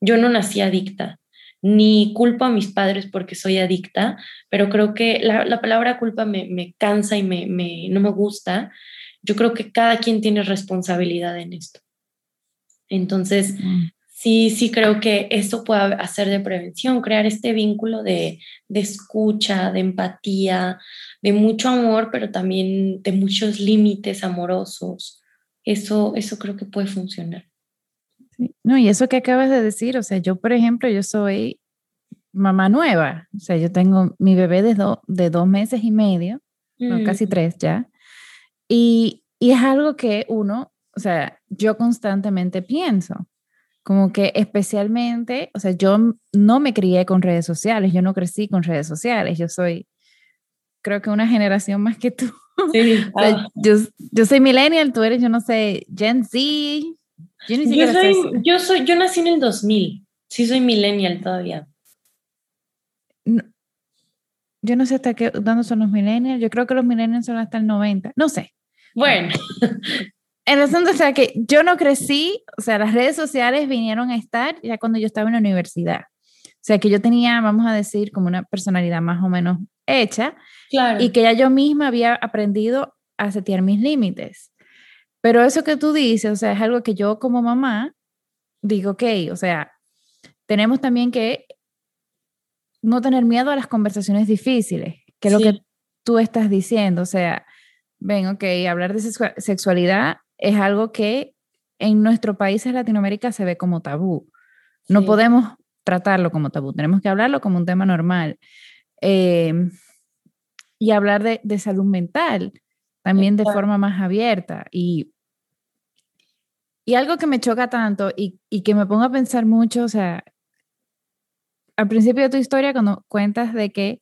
Yo no nací adicta, ni culpo a mis padres porque soy adicta, pero creo que la, palabra culpa me, cansa y me, no me gusta. Yo creo que cada quien tiene responsabilidad en esto. Entonces, sí, sí creo que esto puede hacer de prevención, crear este vínculo de, de escucha, de empatía, de mucho amor, pero también de muchos límites amorosos. Eso, eso creo que puede funcionar.
No, y eso que acabas de decir, o sea, yo, por ejemplo, yo soy mamá nueva, o sea, yo tengo mi bebé de, de dos meses y medio, casi mm. tres ya, y, y es algo que uno, o sea, yo constantemente pienso, como que especialmente, o sea, yo no me crié con redes sociales, yo no crecí con redes sociales, yo soy, creo que una generación más que tú. Sí, ah. yo, yo soy millennial, tú eres, yo no sé, Gen Z,
yo, soy, yo, soy, yo nací en el 2000. Sí, soy millennial todavía.
yo no sé hasta qué, dónde son los millennials. Yo creo que los millennials son hasta el 90. No sé.
Bueno.
En el asunto, o sea, que yo no crecí, o sea, las redes sociales vinieron a estar ya cuando yo estaba en la universidad. O sea, que yo tenía, vamos a decir, como una personalidad más o menos hecha. Claro. Y que ya yo misma había aprendido a setear mis límites. Pero eso que tú dices, o sea, es algo que yo como mamá digo, ok, o sea, tenemos también que no tener miedo a las conversaciones difíciles, que es lo que tú estás diciendo, o sea, ven, ok, hablar de sexualidad es algo que en nuestro país, en Latinoamérica, se ve como tabú. No podemos tratarlo como tabú, tenemos que hablarlo como un tema normal. Eh, y hablar de, de salud mental también de forma más abierta. Y, y algo que me choca tanto y, y, que me pongo a pensar mucho, o sea, al principio de tu historia, cuando cuentas de que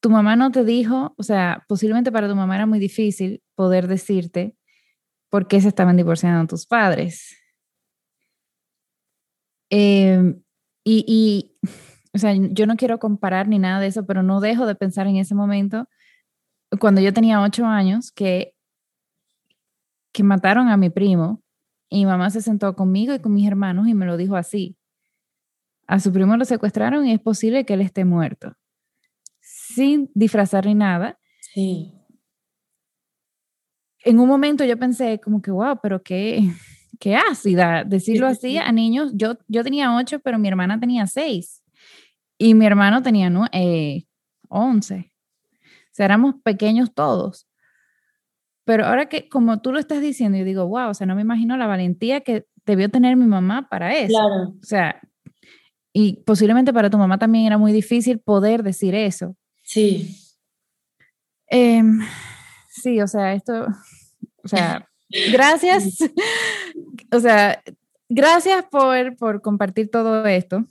tu mamá no te dijo, o sea, posiblemente para tu mamá era muy difícil poder decirte por qué se estaban divorciando tus padres. Em, y, o sea, yo no quiero comparar ni nada de eso, pero no dejo de pensar en ese momento, cuando yo tenía ocho años, que, que mataron a mi primo y mi mamá se sentó conmigo y con mis hermanos y me lo dijo así. A su primo lo secuestraron y es posible que él esté muerto sin disfrazar ni nada.
Sí.
En un momento yo pensé como que, wow, pero qué, qué ácida decirlo así a niños. Yo, yo tenía ocho, pero mi hermana tenía seis y mi hermano tenía eh, once. O sea, éramos pequeños todos. Pero ahora que, como tú lo estás diciendo, yo digo, wow, o sea, no me imagino la valentía que debió tener mi mamá para eso.
Claro.
O sea, y posiblemente para tu mamá también era muy difícil poder decir eso.
Sí.
Em, sí, o sea, esto, o sea, gracias, o sea, gracias por, por compartir todo esto.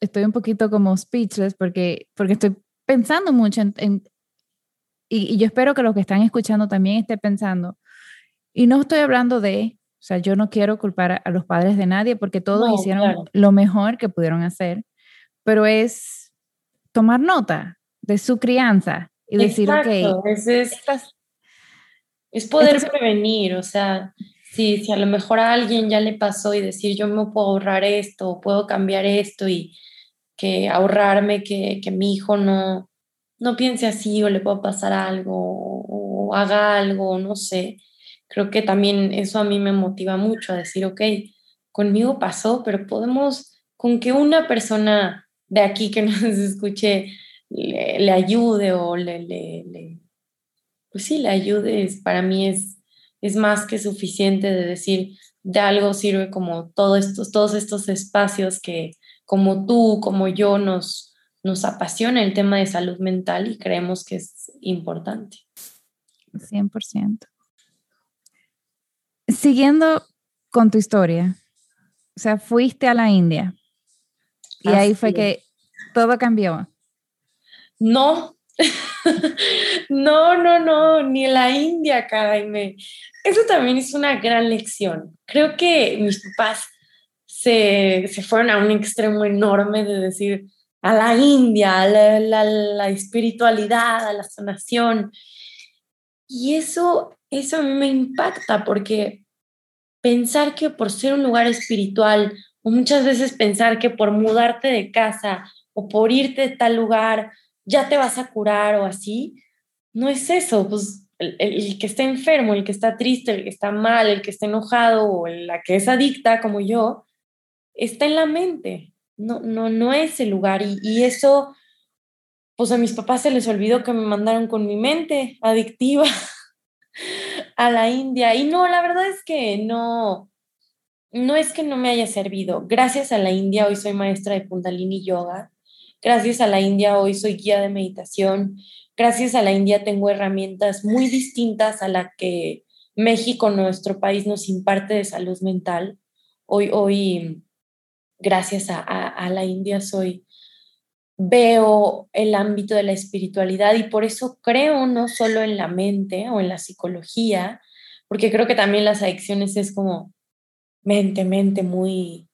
Estoy un poquito como speechless porque, porque estoy pensando mucho en, y, yo espero que los que están escuchando también estén pensando. Y no estoy hablando de, o sea, yo no quiero culpar a, los padres de nadie porque todos hicieron lo mejor que pudieron hacer, pero es tomar nota, de su crianza y decir, ok,
es, es, poder prevenir, o sea, si, si a lo mejor a alguien ya le pasó y decir, yo me puedo ahorrar esto, puedo cambiar esto y que ahorrarme que, que mi hijo no, no piense así o le pueda pasar algo o, haga algo, no sé. Creo que también eso a mí me motiva mucho a decir, ok, conmigo pasó, pero podemos, con que una persona de aquí que nos escuche le, ayude o le, le, pues sí, le ayude, para mí es, es más que suficiente de decir, de algo sirve como todos estos, todos estos espacios que como tú, como yo, nos, nos apasiona el tema de salud mental y creemos que es importante.
100%. Siguiendo con tu historia, o sea, fuiste a la India y ahí fue que todo cambió.
No, no, no, no, ni la India, Jaime. Eso también es una gran lección. Creo que mis papás se, fueron a un extremo enorme de decir a la India, a la, espiritualidad, a la sanación. Y eso, eso a mí me impacta porque pensar que por ser un lugar espiritual, o muchas veces pensar que por mudarte de casa o por irte de tal lugar, ya te vas a curar o así. No es eso, pues el, que está enfermo, el que está triste, el que está mal, el que está enojado o la que es adicta como yo, está en la mente, no, no, no es el lugar. Y, y eso, pues a mis papás se les olvidó que me mandaron con mi mente adictiva a la India. Y no, la verdad es que no, no es que no me haya servido. Gracias a la India hoy soy maestra de Kundalini Yoga Gracias a la India hoy soy guía de meditación. Gracias a la India tengo herramientas muy distintas a la que México, nuestro país, nos imparte de salud mental. Hoy, hoy gracias a, la India, soy, veo el ámbito de la espiritualidad y por eso creo no solo en la mente o en la psicología, porque creo que también las adicciones es como mente, mente, muy,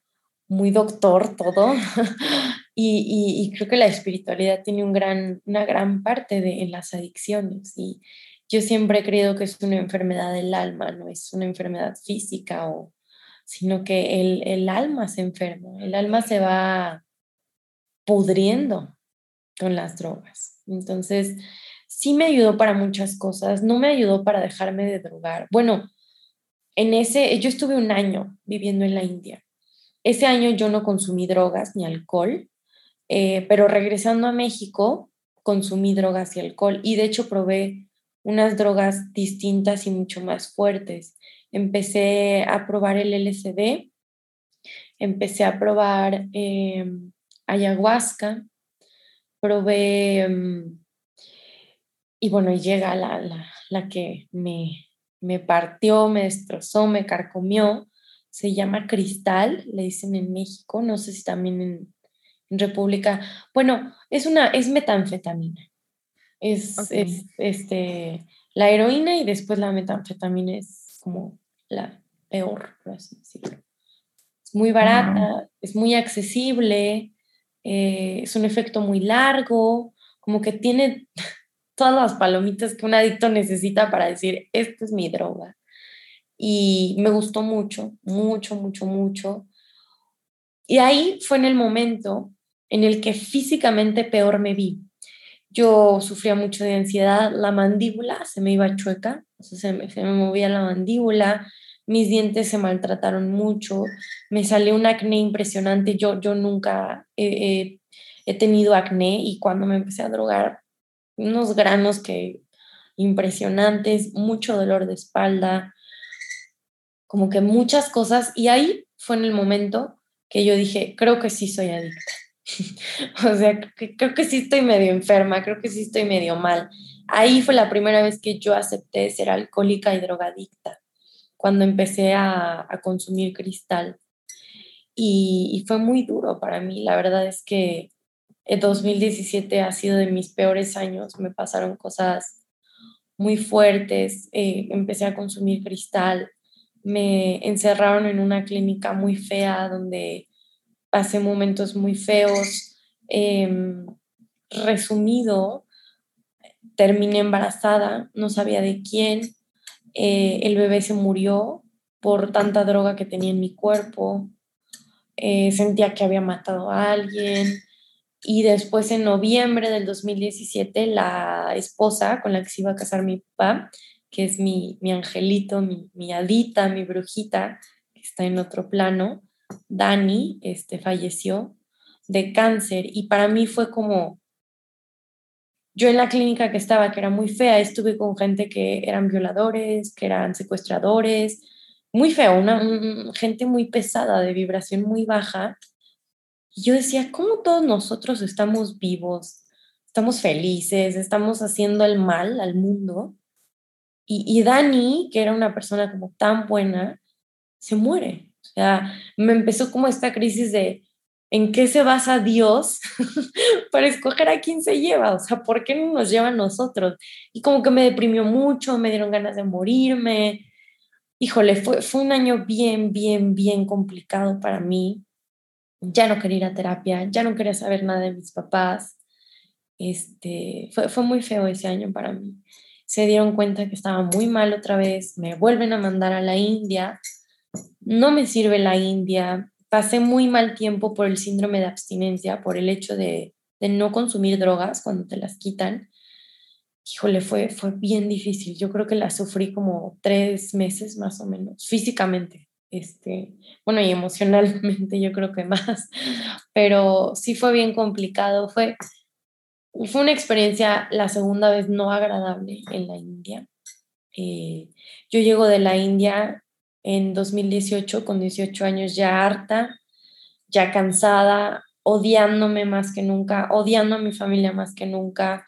muy doctor todo. Y, creo que la espiritualidad tiene un gran, una gran parte de, en las adicciones. Y yo siempre he creído que es una enfermedad del alma, no es una enfermedad física, o, sino que el, el alma se enferma, el alma se va pudriendo con las drogas. Entonces, sí me ayudó para muchas cosas, no me ayudó para dejarme de drogar. Bueno, en ese, yo estuve un año viviendo en la India. Ese año yo no consumí drogas ni alcohol, eh, pero regresando a México, consumí drogas y alcohol y de hecho probé unas drogas distintas y mucho más fuertes. Empecé a probar el LSD, empecé a probar em, ayahuasca, probé, em, y bueno, llega la, la, la que me, me partió, me destrozó, me carcomió, se llama cristal, le dicen en México, no sé si también en, en República. Bueno, es una, es metanfetamina. Es, es este, la heroína y después la metanfetamina es como la peor, por así decirlo. Es muy barata, es muy accesible, eh, es un efecto muy largo, como que tiene todas las palomitas que un adicto necesita para decir, esta es mi droga. Y me gustó mucho, mucho, mucho, mucho. Y ahí fue en el momento en el que físicamente peor me vi. Yo sufría mucho de ansiedad, la mandíbula se me iba chueca, se, me, movía la mandíbula, mis dientes se maltrataron mucho, me salió un acné impresionante, yo, yo nunca he, he tenido acné y cuando me empecé a drogar, unos granos que impresionantes, mucho dolor de espalda, como que muchas cosas y ahí fue en el momento que yo dije, creo que sí soy adicta. o sea, creo que sí estoy medio enferma, creo que sí estoy medio mal. Ahí fue la primera vez que yo acepté ser alcohólica y drogadicta, cuando empecé a, consumir cristal. Y, fue muy duro para mí. La verdad es que el 2017 ha sido de mis peores años. Me pasaron cosas muy fuertes. Eh, empecé a consumir cristal. Me encerraron en una clínica muy fea donde pasé momentos muy feos. Em, resumido, terminé embarazada, no sabía de quién. Eh, el bebé se murió por tanta droga que tenía en mi cuerpo. Eh, sentía que había matado a alguien. Y después en noviembre del 2017, la esposa con la que se iba a casar mi papá, que es mi, mi angelito, mi, mi adita, mi brujita, que está en otro plano, Dani este, falleció de cáncer y para mí fue como, yo en la clínica que estaba, que era muy fea, estuve con gente que eran violadores, que eran secuestradores, muy feo, una, gente muy pesada, de vibración muy baja. Y yo decía, ¿cómo todos nosotros estamos vivos, estamos felices, estamos haciendo el mal al mundo? Y, y Dani, que era una persona como tan buena, se muere sea, me empezó como esta crisis de en qué se basa Dios para escoger a quién se lleva, o sea, ¿por qué no nos lleva a nosotros? Y como que me deprimió mucho, me dieron ganas de morirme. Híjole, fue, fue un año bien, bien, bien complicado para mí. Ya no quería ir a terapia, ya no quería saber nada de mis papás. Este, fue, fue muy feo ese año para mí. Se dieron cuenta que estaba muy mal otra vez, me vuelven a mandar a la India no me sirve la India, pasé muy mal tiempo por el síndrome de abstinencia, por el hecho de, no consumir drogas cuando te las quitan. Híjole, fue, fue bien difícil. Yo creo que la sufrí como tres meses más o menos, físicamente. Este, bueno, y emocionalmente yo creo que más, pero sí fue bien complicado. Fue, fue una experiencia, la segunda vez no agradable en la India. Eh, yo llego de la India en 2018 con 18 años ya harta, ya cansada, odiándome más que nunca, odiando a mi familia más que nunca.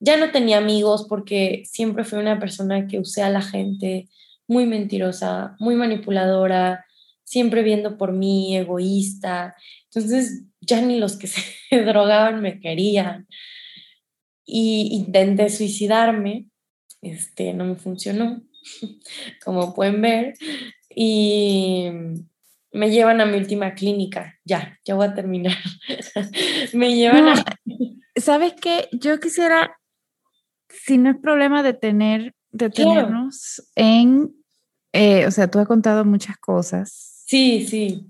Ya no tenía amigos porque siempre fui una persona que usé a la gente muy mentirosa, muy manipuladora, siempre viendo por mí, egoísta. Entonces ya ni los que se drogaban me querían. Y intenté suicidarme, este, no me funcionó. como pueden ver, y me llevan a mi última clínica. Ya, ya voy a terminar. me llevan a...
¿Sabes qué? Yo quisiera, si no es problema de tener, de tenernos en, eh, o sea, tú has contado muchas cosas.
Sí, sí.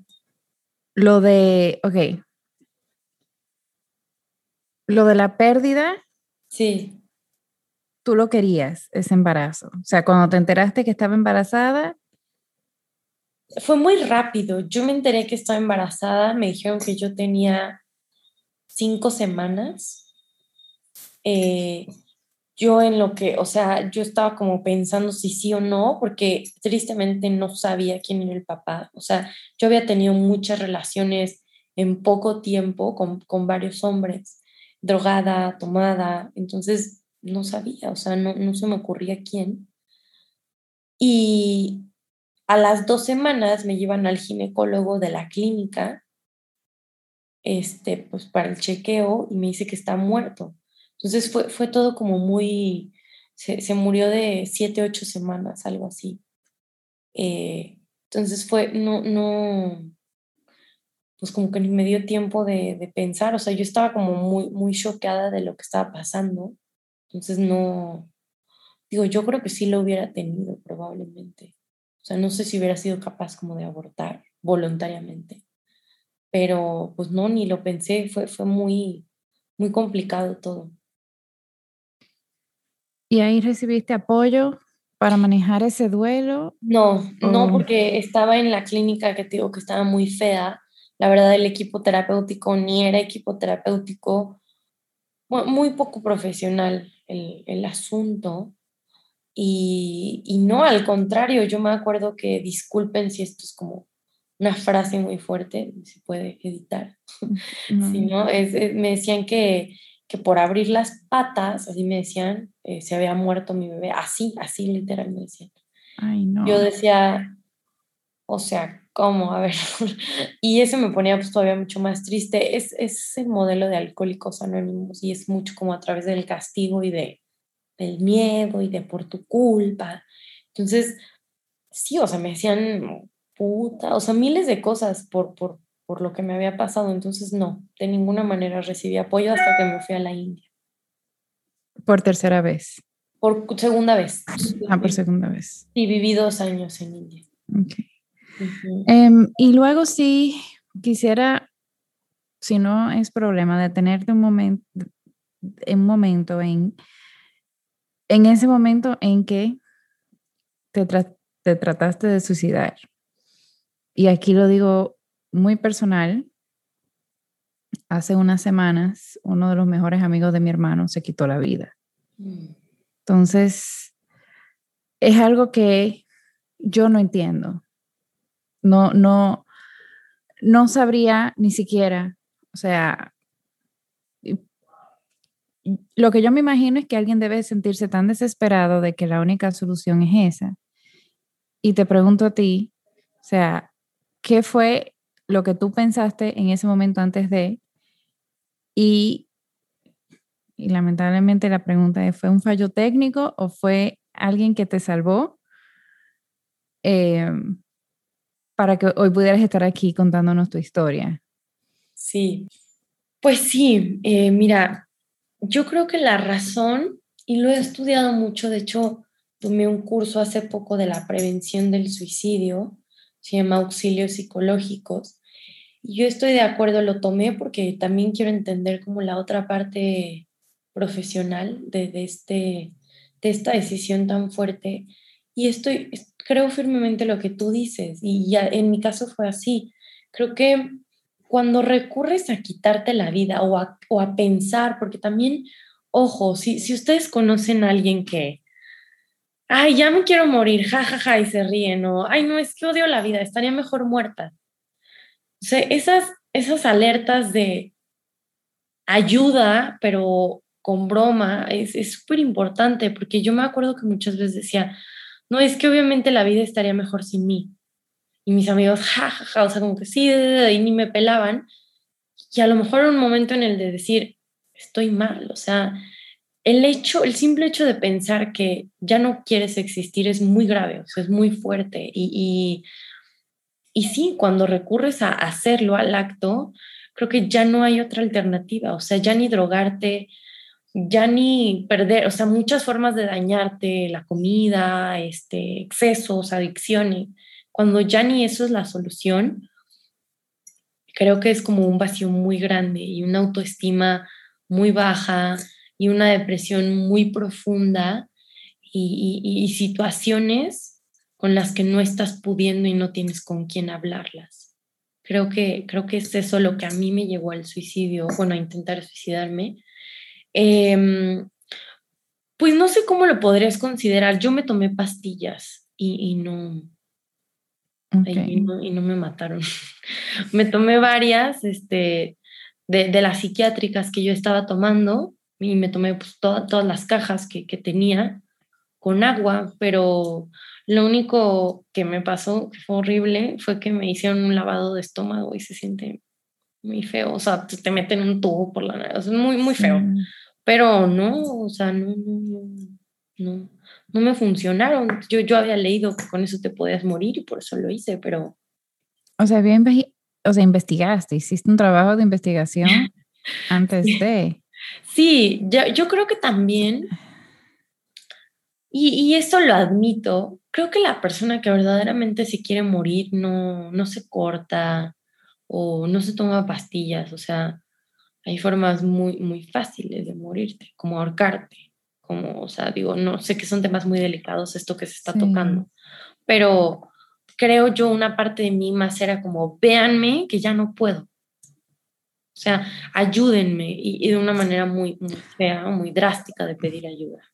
Lo de, ok. Lo de la pérdida.
Sí
tú lo querías, ese embarazo? O sea, cuando te enteraste que estaba embarazada.
Fue muy rápido. Yo me enteré que estaba embarazada, me dijeron que yo tenía cinco semanas. Eh, yo en lo que, o sea, yo estaba como pensando si sí o no, porque tristemente no sabía quién era el papá. O sea, yo había tenido muchas relaciones en poco tiempo con, con varios hombres, drogada, tomada. Entonces, no sabía, o sea, no, no se me ocurría quién. Y a las dos semanas me llevan al ginecólogo de la clínica este, pues para el chequeo y me dice que está muerto. Entonces fue, fue todo como muy, se, se murió de siete, ocho semanas, algo así. Eh, entonces fue, no, no, pues como que me dio tiempo de, de, pensar, o sea, yo estaba como muy, muy choqueada de lo que estaba pasando, entonces no, digo, yo creo que sí lo hubiera tenido probablemente, o sea, no sé si hubiera sido capaz como de abortar voluntariamente, pero pues no, ni lo pensé, fue, fue muy, muy complicado todo.
¿Y ahí recibiste apoyo para manejar ese duelo?
No, no, porque estaba en la clínica que te digo que estaba muy fea. La verdad, el equipo terapéutico ni era equipo terapéutico, muy poco profesional el, el asunto. Y, y, no, al contrario, yo me acuerdo que disculpen si esto es como una frase muy fuerte, se puede editar. si no, es, me decían que que por abrir las patas, así me decían, eh, se había muerto mi bebé, así, así literal me decían.
Ay, no.
Yo decía, o sea, ¿cómo? A ver, y eso me ponía pues todavía mucho más triste. Es, es el modelo de alcohólicos anónimos y es mucho como a través del castigo y de, del miedo y de por tu culpa. Entonces, sí, o sea, me decían puta, o sea, miles de cosas por, por, por lo que me había pasado. Entonces, no, de ninguna manera recibí apoyo hasta que me fui a la India.
¿Por tercera vez?
Por segunda vez.
Ah, por segunda vez.
Y viví dos años en India.
Okay. Em, y luego sí quisiera, si no es problema, detenerte un momento, un momento en, en ese momento en que te, te trataste de suicidar. Y aquí lo digo muy personal. Hace unas semanas, uno de los mejores amigos de mi hermano se quitó la vida. Mm. Entonces, es algo que yo no entiendo. No, no, no sabría ni siquiera, o sea, lo que yo me imagino es que alguien debe sentirse tan desesperado de que la única solución es esa. Y te pregunto a ti, o sea, ¿qué fue lo que tú pensaste en ese momento antes de y, lamentablemente la pregunta es, ¿fue un fallo técnico o fue alguien que te salvó em, para que hoy pudieras estar aquí contándonos tu historia?
Sí, pues sí, eh, mira, yo creo que la razón, y lo he estudiado mucho, de hecho, tomé un curso hace poco de la prevención del suicidio, se llama auxilios psicológicos, yo estoy de acuerdo, lo tomé porque también quiero entender como la otra parte profesional de, este, de esta decisión tan fuerte. Y estoy, creo firmemente lo que tú dices, y ya en mi caso fue así. Creo que cuando recurres a quitarte la vida o a, o a pensar, porque también, ojo, si, si ustedes conocen a alguien que, ay, ya me quiero morir, jajaja, ja, ja, y se ríen, o, ay, no, es que odio la vida, estaría mejor muerta. O sea, esas, esas alertas de ayuda, pero con broma, es súper importante, porque yo me acuerdo que muchas veces decía, no, es que obviamente la vida estaría mejor sin mí. Y mis amigos, jajaja, ja, ja, o sea, como que sí, y ni me pelaban. Y a lo mejor un momento en el de decir, estoy mal, o sea, el hecho, el simple hecho de pensar que ya no quieres existir es muy grave, o sea, es muy fuerte. Y, y y sí, cuando recurres a hacerlo al acto, creo que ya no hay otra alternativa, o sea, ya ni drogarte, ya ni perder, o sea, muchas formas de dañarte, la comida, este, excesos, adicciones, cuando ya ni eso es la solución, creo que es como un vacío muy grande y una autoestima muy baja y una depresión muy profunda y, situaciones con las que no estás pudiendo y no tienes con quién hablarlas. Creo que, creo que es eso lo que a mí me llevó al suicidio, bueno, a intentar suicidarme. Em, pues no sé cómo lo podrías considerar. Yo me tomé pastillas y, no, y, no, me mataron. me tomé varias este, de, las psiquiátricas que yo estaba tomando y me tomé pues, todas las cajas que, que tenía con agua, pero lo único que me pasó, que fue horrible, fue que me hicieron un lavado de estómago y se siente muy feo, o sea, te meten un tubo por la nariz, es muy, muy feo. Pero no, o sea, no, no, no, no, me funcionaron. Yo, yo había leído que con eso te podías morir y por eso lo hice, pero...
O sea, bien, o sea, investigaste, hiciste un trabajo de investigación antes de...
Sí, yo, yo creo que también, y, y eso lo admito, creo que la persona que verdaderamente se quiere morir no, no se corta o no se toma pastillas, o sea, hay formas muy, muy fáciles de morirte, como ahorcarte, como, o sea, digo, no sé que son temas muy delicados esto que se está tocando, pero creo yo una parte de mí más era como, véanme que ya no puedo. O sea, ayúdenme y, de una manera muy, muy fea, muy drástica de pedir ayuda.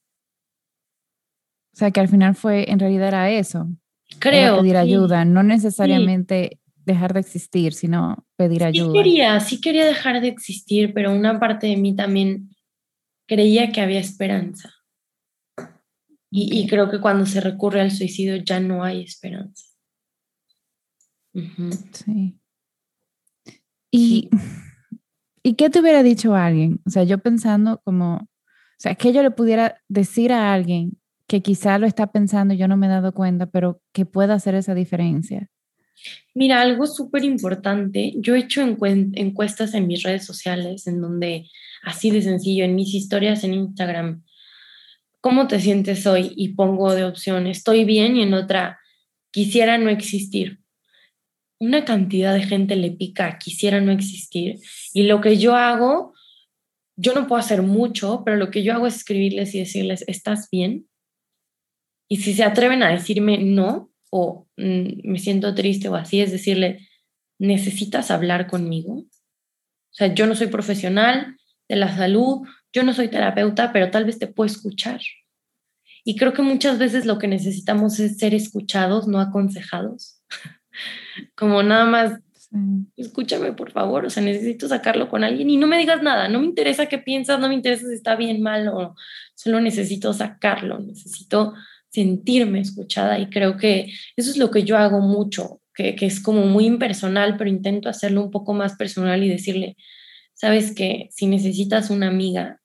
O sea, que al final fue, en realidad era eso.
Creo.
pedir ayuda, no necesariamente dejar de existir, sino pedir ayuda.
Sí quería, sí quería dejar de existir, pero una parte de mí también creía que había esperanza. Y, creo que cuando se recurre al suicidio ya no hay esperanza.
Sí. Y, ¿Y qué te hubiera dicho a alguien? O sea, yo pensando como, o sea, que yo le pudiera decir a alguien que quizá lo está pensando y yo no me he dado cuenta, pero que pueda hacer esa diferencia.
Mira, algo súper importante, yo he hecho encuestas en mis redes sociales en donde, así de sencillo, en mis historias en Instagram, ¿cómo te sientes hoy? Y pongo de opción, estoy bien y en otra, quisiera no existir. Una cantidad de gente le pica, quisiera no existir. Y lo que yo hago, yo no puedo hacer mucho, pero lo que yo hago es escribirles y decirles, ¿estás bien? Y si se atreven a decirme no, o mm, me siento triste o así, es decirle, necesitas hablar conmigo. O sea, yo no soy profesional de la salud, yo no soy terapeuta, pero tal vez te puedo escuchar. Y creo que muchas veces lo que necesitamos es ser escuchados, no aconsejados. Como nada más, escúchame por favor, o sea, necesito sacarlo con alguien y no me digas nada, no me interesa qué piensas, no me interesa si está bien, mal o solo necesito sacarlo, necesito sentirme escuchada y creo que eso es lo que yo hago mucho, que, es como muy impersonal, pero intento hacerlo un poco más personal y decirle, sabes que si necesitas una amiga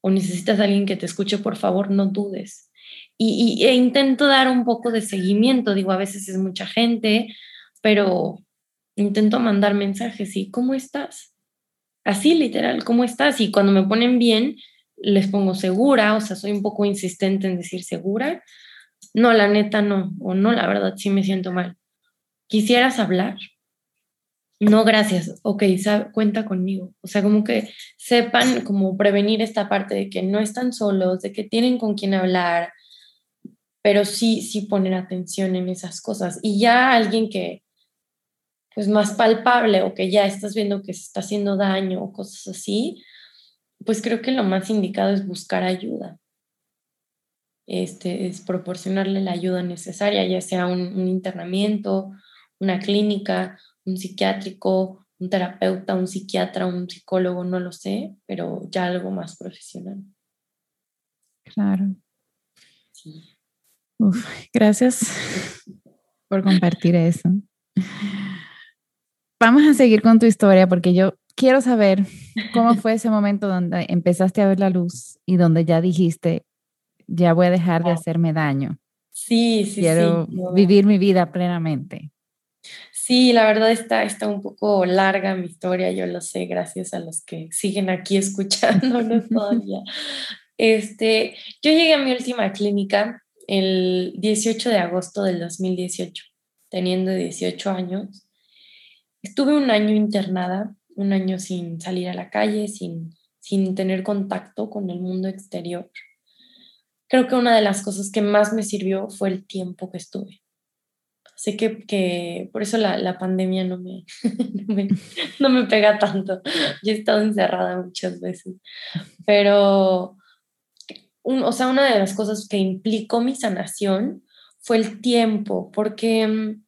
o necesitas alguien que te escuche, por favor, no dudes. Y, e intento dar un poco de seguimiento, digo, a veces es mucha gente, pero intento mandar mensajes y ¿cómo estás? Así literal, ¿cómo estás? Y cuando me ponen bien, les pongo segura, o sea, soy un poco insistente en decir segura. No, la neta no, o no, la verdad sí me siento mal. ¿Quisieras hablar? No, gracias. Ok, cuenta conmigo. O sea, como que sepan como prevenir esta parte de que no están solos, de que tienen con quién hablar, pero sí, sí poner atención en esas cosas. Y ya alguien que, pues más palpable o que ya estás viendo que se está haciendo daño o cosas así, pues creo que lo más indicado es buscar ayuda. Este, es proporcionarle la ayuda necesaria, ya sea un, internamiento, una clínica, un psiquiátrico, un terapeuta, un psiquiatra, un psicólogo, no lo sé, pero ya algo más profesional.
Claro. gracias por compartir eso. Vamos a seguir con tu historia porque yo quiero saber cómo fue ese momento donde empezaste a ver la luz y donde ya dijiste, ya voy a dejar de hacerme daño.
Sí, sí,
quiero vivir mi vida plenamente.
Sí, la verdad está, está un poco larga mi historia, yo lo sé, gracias a los que siguen aquí escuchándonos todavía. Este, yo llegué a mi última clínica el 18 de agosto del 2018, teniendo 18 años. Estuve un año internada un año sin salir a la calle, sin, sin tener contacto con el mundo exterior. Creo que una de las cosas que más me sirvió fue el tiempo que estuve. Sé que, que por eso la, la pandemia no me, no me, no me pega tanto. Yo he estado encerrada muchas veces, pero un, o sea, una de las cosas que implicó mi sanación fue el tiempo, porque mm,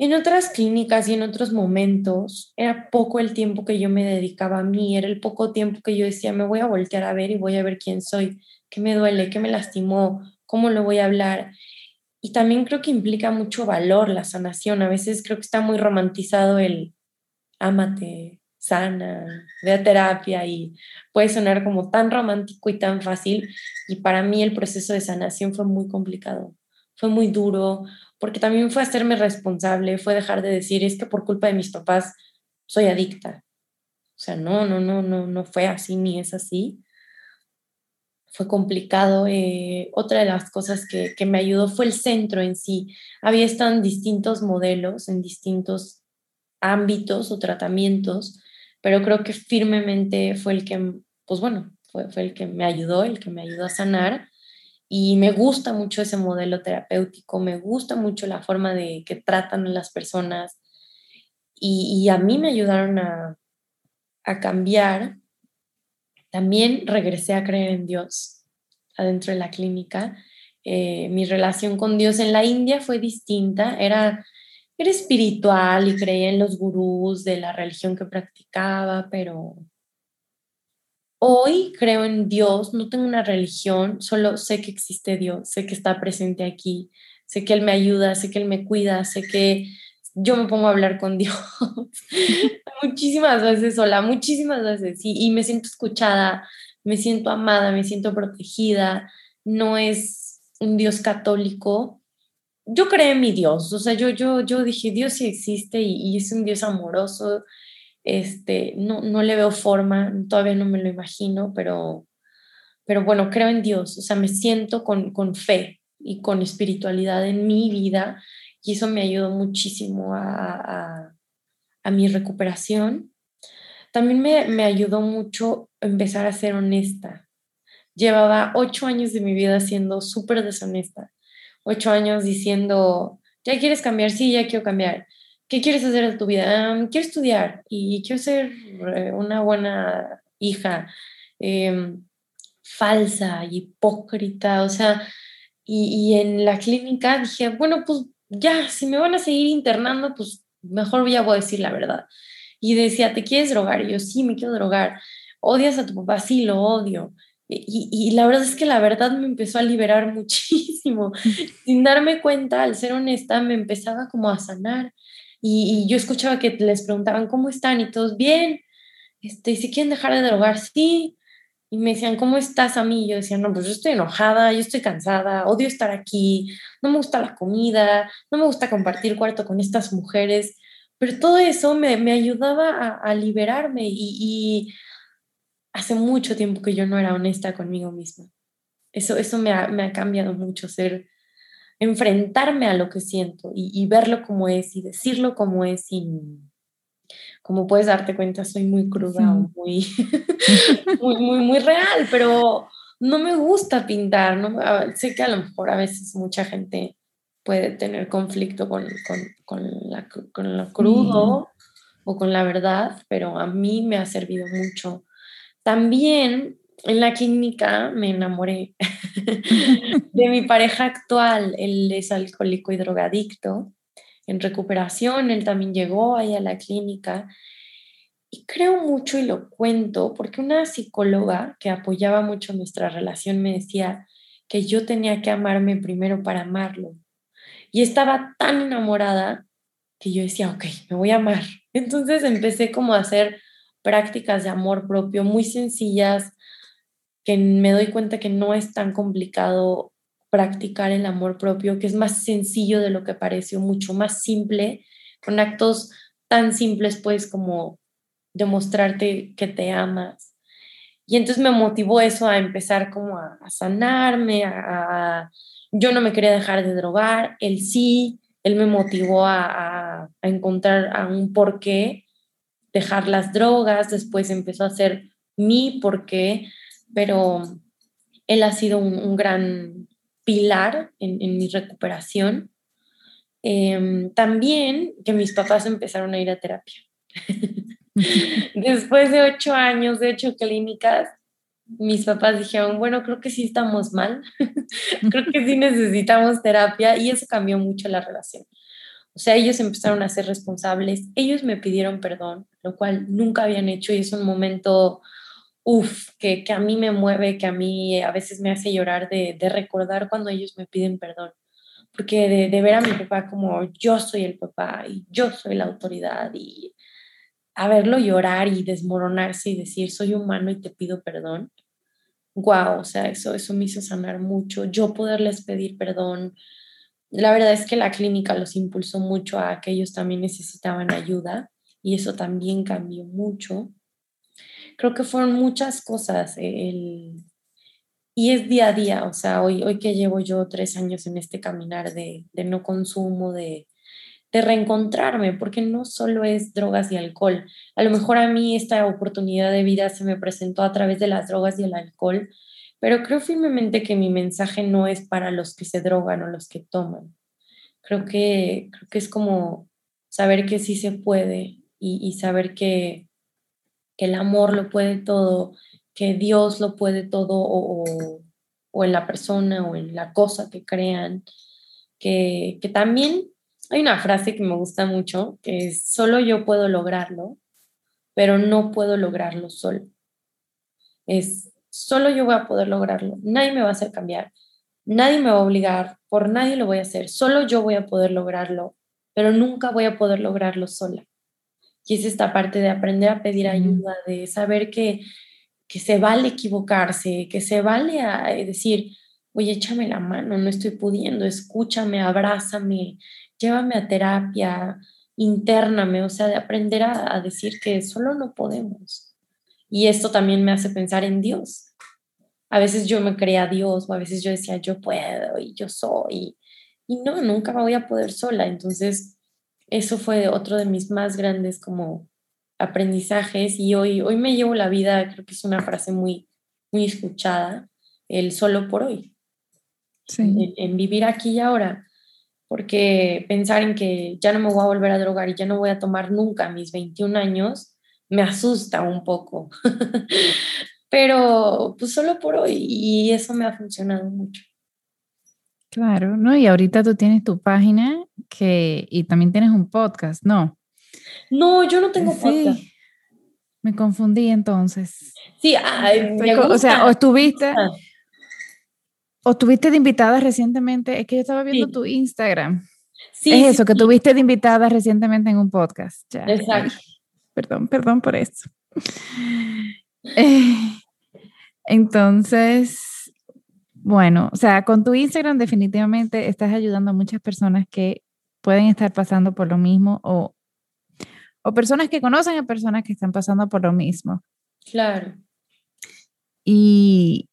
en otras clínicas y en otros momentos era poco el tiempo que yo me dedicaba a mí, era el poco tiempo que yo decía, me voy a voltear a ver y voy a ver quién soy, qué me duele, qué me lastimó, cómo lo voy a hablar. Y también creo que implica mucho valor la sanación. A veces creo que está muy romantizado el, ámate, sana, ve a terapia y puede sonar como tan romántico y tan fácil. Y para mí el proceso de sanación fue muy complicado, fue muy duro, porque también fue hacerme responsable, fue dejar de decir, es que por culpa de mis papás soy adicta. O sea, no, no, no, no, no fue así ni es así. Fue complicado. Eh, otra de las cosas que, que, me ayudó fue el centro en sí. Había estado distintos modelos, en distintos ámbitos o tratamientos, pero creo que firmemente fue el que, pues bueno, fue, fue el que me ayudó, el que me ayudó a sanar. Y me gusta mucho ese modelo terapéutico, me gusta mucho la forma de que tratan a las personas. Y, a mí me ayudaron a, a cambiar. También regresé a creer en Dios adentro de la clínica. Eh, mi relación con Dios en la India fue distinta, era era espiritual y creía en los gurús de la religión que practicaba, pero hoy creo en Dios, no tengo una religión, solo sé que existe Dios, sé que está presente aquí, sé que Él me ayuda, sé que Él me cuida, sé que yo me pongo a hablar con Dios. Muchísimas veces sola, muchísimas veces, y, y me siento escuchada, me siento amada, me siento protegida, no es un Dios católico, yo creé en mi Dios, o sea, yo, yo, yo dije, Dios sí existe y, es un Dios amoroso, este, no, no le veo forma, todavía no me lo imagino, pero, pero bueno, creo en Dios, o sea, me siento con, con fe y con espiritualidad en mi vida y eso me ayudó muchísimo a, a, a mi recuperación. También me, me ayudó mucho empezar a ser honesta. Llevaba ocho años de mi vida siendo súper deshonesta ocho años diciendo, ¿ya quieres cambiar? Sí, ya quiero cambiar. ¿Qué quieres hacer de tu vida? quiero estudiar y quiero ser eh, una buena hija. Em, falsa, hipócrita, o sea, y, y, en la clínica dije, bueno, pues ya, si me van a seguir internando, pues mejor ya voy a decir la verdad. Y decía, ¿te quieres drogar? Y yo, sí, me quiero drogar. ¿Odias a tu papá? Sí, lo odio. Y, la verdad es que la verdad me empezó a liberar muchísimo. Sin darme cuenta, al ser honesta, me empezaba como a sanar. Y, yo escuchaba que les preguntaban, ¿cómo están? Y todos, bien. Este, si quieren dejar de drogar, sí. Y me decían, ¿cómo estás a mí? Y yo decía, no, pues yo estoy enojada, yo estoy cansada, odio estar aquí, no me gusta la comida, no me gusta compartir cuarto con estas mujeres. Pero todo eso me, me ayudaba a, liberarme y, y hace mucho tiempo que yo no era honesta conmigo misma. Eso, eso me, ha, me ha cambiado mucho, ser, enfrentarme a lo que siento y, verlo como es y decirlo como es sin, como puedes darte cuenta, soy muy cruda muy, muy, muy, muy real, pero no me gusta pintar, ¿no? sé que a lo mejor a veces mucha gente puede tener conflicto con, con, con, la, con lo crudo o con la verdad, pero a mí me ha servido mucho. También en la clínica me enamoré de mi pareja actual. Él es alcohólico y drogadicto. En recuperación, él también llegó ahí a la clínica. Y creo mucho y lo cuento porque una psicóloga que apoyaba mucho nuestra relación me decía que yo tenía que amarme primero para amarlo. Y estaba tan enamorada que yo decía, ok, me voy a amar. Entonces empecé como a hacer prácticas de amor propio muy sencillas que me doy cuenta que no es tan complicado practicar el amor propio, que es más sencillo de lo que pareció, mucho más simple, con actos tan simples pues como demostrarte que te amas. Y entonces me motivó eso a empezar como a, sanarme, a, yo no me quería dejar de drogar, él sí, él me motivó a, a encontrar a un porqué dejar las drogas, después empezó a hacer mi por qué, pero él ha sido un, gran pilar en, mi recuperación. Em, también que mis papás empezaron a ir a terapia. Después de ocho años, de ocho clínicas, mis papás dijeron, bueno, creo que sí estamos mal, creo que sí necesitamos terapia y eso cambió mucho la relación. O sea, ellos empezaron a ser responsables, ellos me pidieron perdón, lo cual nunca habían hecho y es un momento, uff, que, que, a mí me mueve, que a mí a veces me hace llorar de, de recordar cuando ellos me piden perdón. Porque de, de, ver a mi papá como yo soy el papá y yo soy la autoridad y a verlo llorar y desmoronarse y decir, soy humano y te pido perdón. Wow, o sea, eso, eso me hizo sanar mucho. Yo poderles pedir perdón. La verdad es que la clínica los impulsó mucho a que ellos también necesitaban ayuda y eso también cambió mucho. Creo que fueron muchas cosas el, y es día a día, o sea, hoy, hoy que llevo yo tres años en este caminar de, de no consumo, de, de reencontrarme, porque no solo es drogas y alcohol. A lo mejor a mí esta oportunidad de vida se me presentó a través de las drogas y el alcohol, pero creo firmemente que mi mensaje no es para los que se drogan o los que toman. Creo que, creo que es como saber que sí se puede y, saber que, el amor lo puede todo, que Dios lo puede todo o, o, en la persona o en la cosa que crean, que, que también hay una frase que me gusta mucho, que es, solo yo puedo lograrlo, pero no puedo lograrlo solo. Es, solo yo voy a poder lograrlo, nadie me va a hacer cambiar, nadie me va a obligar, por nadie lo voy a hacer, solo yo voy a poder lograrlo, pero nunca voy a poder lograrlo sola. Y es esta parte de aprender a pedir ayuda, de saber que, que se vale equivocarse, que se vale a decir, oye, échame la mano, no estoy pudiendo, escúchame, abrázame, llévame a terapia, intername, o sea, de aprender a, decir que solo no podemos. Y esto también me hace pensar en Dios. A veces yo me creía Dios o a veces yo decía yo puedo y yo soy. Y no, nunca me voy a poder sola. Entonces, eso fue otro de mis más grandes como aprendizajes y hoy, hoy me llevo la vida, creo que es una frase muy, muy escuchada, el solo por hoy. Sí. en, vivir aquí y ahora porque pensar en que ya no me voy a volver a drogar y ya no voy a tomar nunca mis 21 años me asusta un poco. Pero pues solo por hoy y eso me ha funcionado mucho.
Claro, ¿no? Y ahorita tú tienes tu página que y también tienes un podcast, ¿no?
No, yo no tengo podcast.
Me confundí entonces.
Sí,
o sea, o estuviste, ¿O tuviste de invitada recientemente? Es que yo estaba viendo tu Instagram. Sí, es eso, que tuviste de invitada recientemente en un podcast. Ya. Exacto. perdón, perdón por eso. Eh, entonces, bueno, o sea, con tu Instagram definitivamente estás ayudando a muchas personas que pueden estar pasando por lo mismo o, o personas que conocen a personas que están pasando por lo mismo.
Claro.
Y,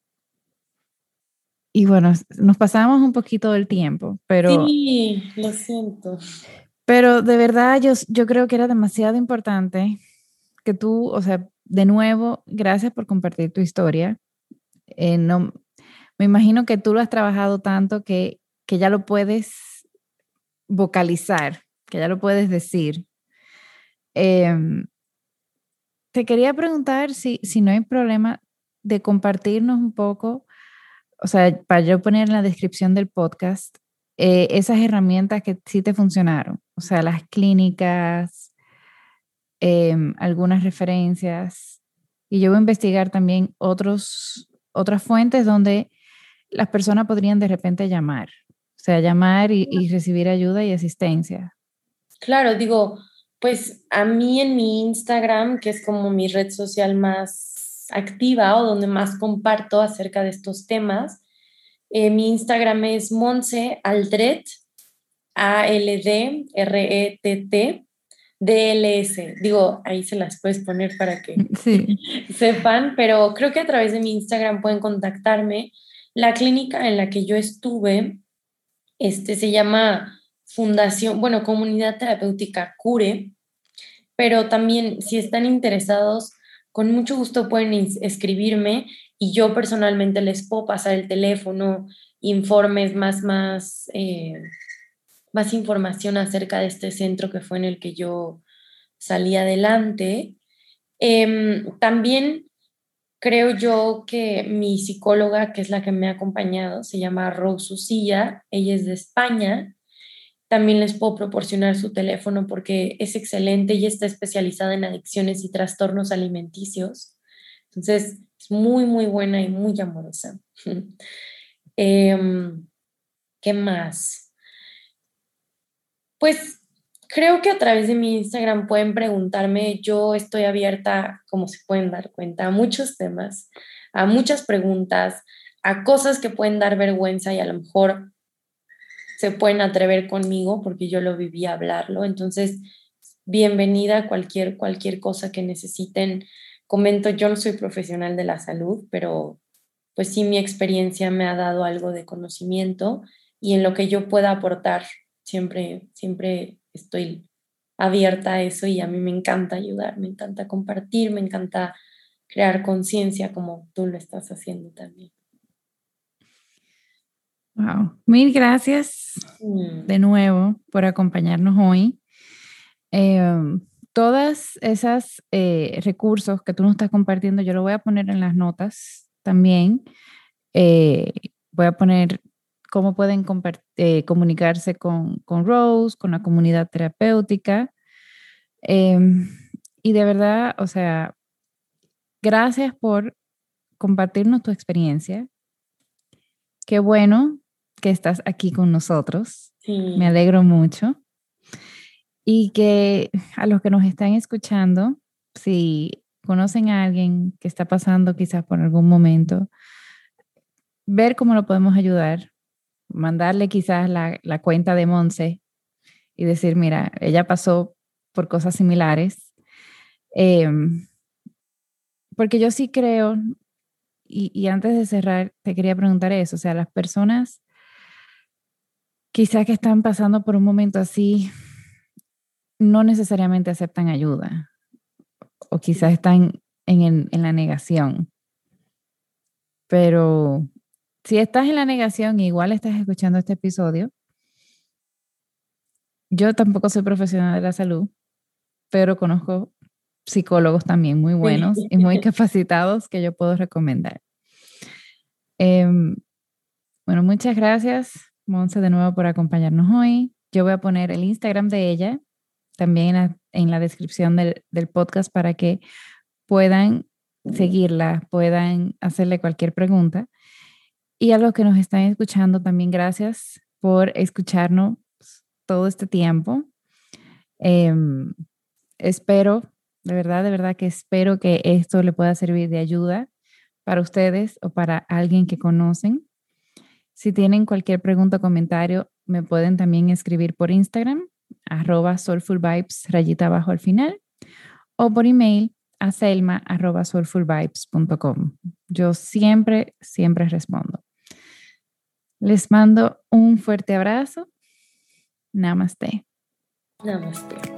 y bueno, nos pasamos un poquito del tiempo, pero...
Sí, lo siento.
Pero de verdad yo, yo creo que era demasiado importante que tú, o sea, de nuevo, gracias por compartir tu historia. Eh, no, me imagino que tú lo has trabajado tanto que, que ya lo puedes vocalizar, que ya lo puedes decir. Em, te quería preguntar si, si no hay problema de compartirnos un poco o sea, para yo poner en la descripción del podcast, eh, esas herramientas que sí te funcionaron, o sea, las clínicas, em, algunas referencias, y yo voy a investigar también otros, otras fuentes donde las personas podrían de repente llamar, o sea, llamar y, y recibir ayuda y asistencia.
Claro, digo, pues a mí en mi Instagram, que es como mi red social más activa o donde más comparto acerca de estos temas. Eh, mi Instagram es Monse Aldret, A-L-D-R-E-T-T, D-L-S. Digo, ahí se las puedes poner para que sepan, pero creo que a través de mi Instagram pueden contactarme. La clínica en la que yo estuve este, se llama Fundación, bueno, Comunidad Terapéutica Cure, pero también si están interesados con mucho gusto pueden escribirme y yo personalmente les puedo pasar el teléfono, informes, más, más, eh, más información acerca de este centro que fue en el que yo salí adelante. Em, también creo yo que mi psicóloga, que es la que me ha acompañado, se llama Rose Usilla, ella es de España también les puedo proporcionar su teléfono porque es excelente y está especializada en adicciones y trastornos alimenticios. Entonces, es muy, muy buena y muy amorosa. Em, ¿Qué más? Pues creo que a través de mi Instagram pueden preguntarme. Yo estoy abierta, como se pueden dar cuenta, a muchos temas, a muchas preguntas, a cosas que pueden dar vergüenza y a lo mejor se pueden atrever conmigo porque yo lo viví a hablarlo. Entonces, bienvenida a cualquier, cualquier cosa que necesiten. Comento, yo no soy profesional de la salud, pero pues sí mi experiencia me ha dado algo de conocimiento y en lo que yo pueda aportar, siempre, siempre estoy abierta a eso y a mí me encanta ayudar, me encanta compartir, me encanta crear conciencia como tú lo estás haciendo también.
Wow, mil gracias mm. de nuevo por acompañarnos hoy. Em, todas esas eh, recursos que tú nos estás compartiendo, yo lo voy a poner en las notas también. Eh, voy a poner cómo pueden eh, comunicarse con, con, Rose, con la comunidad terapéutica. Em, y de verdad, o sea, gracias por compartirnos tu experiencia. Qué bueno que estás aquí con nosotros. Me alegro mucho. Y que a los que nos están escuchando, si conocen a alguien que está pasando quizás por algún momento, ver cómo lo podemos ayudar, mandarle quizás la, cuenta de Monse y decir, mira, ella pasó por cosas similares. Em, porque yo sí creo, y, y, antes de cerrar, te quería preguntar eso, o sea, las personas quizás que están pasando por un momento así, no necesariamente aceptan ayuda o quizás están en, en la negación. Pero si estás en la negación, igual estás escuchando este episodio. Yo tampoco soy profesional de la salud, pero conozco psicólogos también muy buenos y muy capacitados que yo puedo recomendar. Em, bueno, muchas gracias Monse, de nuevo por acompañarnos hoy. Yo voy a poner el Instagram de ella también en la, descripción del, podcast para que puedan seguirla, puedan hacerle cualquier pregunta. Y a los que nos están escuchando, también gracias por escucharnos todo este tiempo. Em, espero, de verdad, de verdad que espero que esto le pueda servir de ayuda para ustedes o para alguien que conocen. Si tienen cualquier pregunta o comentario, me pueden también escribir por Instagram, arroba soulfulvibes, rayita abajo al final, o por email a selma arroba soulfulvibes.com. Yo siempre, siempre respondo. Les mando un fuerte abrazo. Namaste.
Namaste.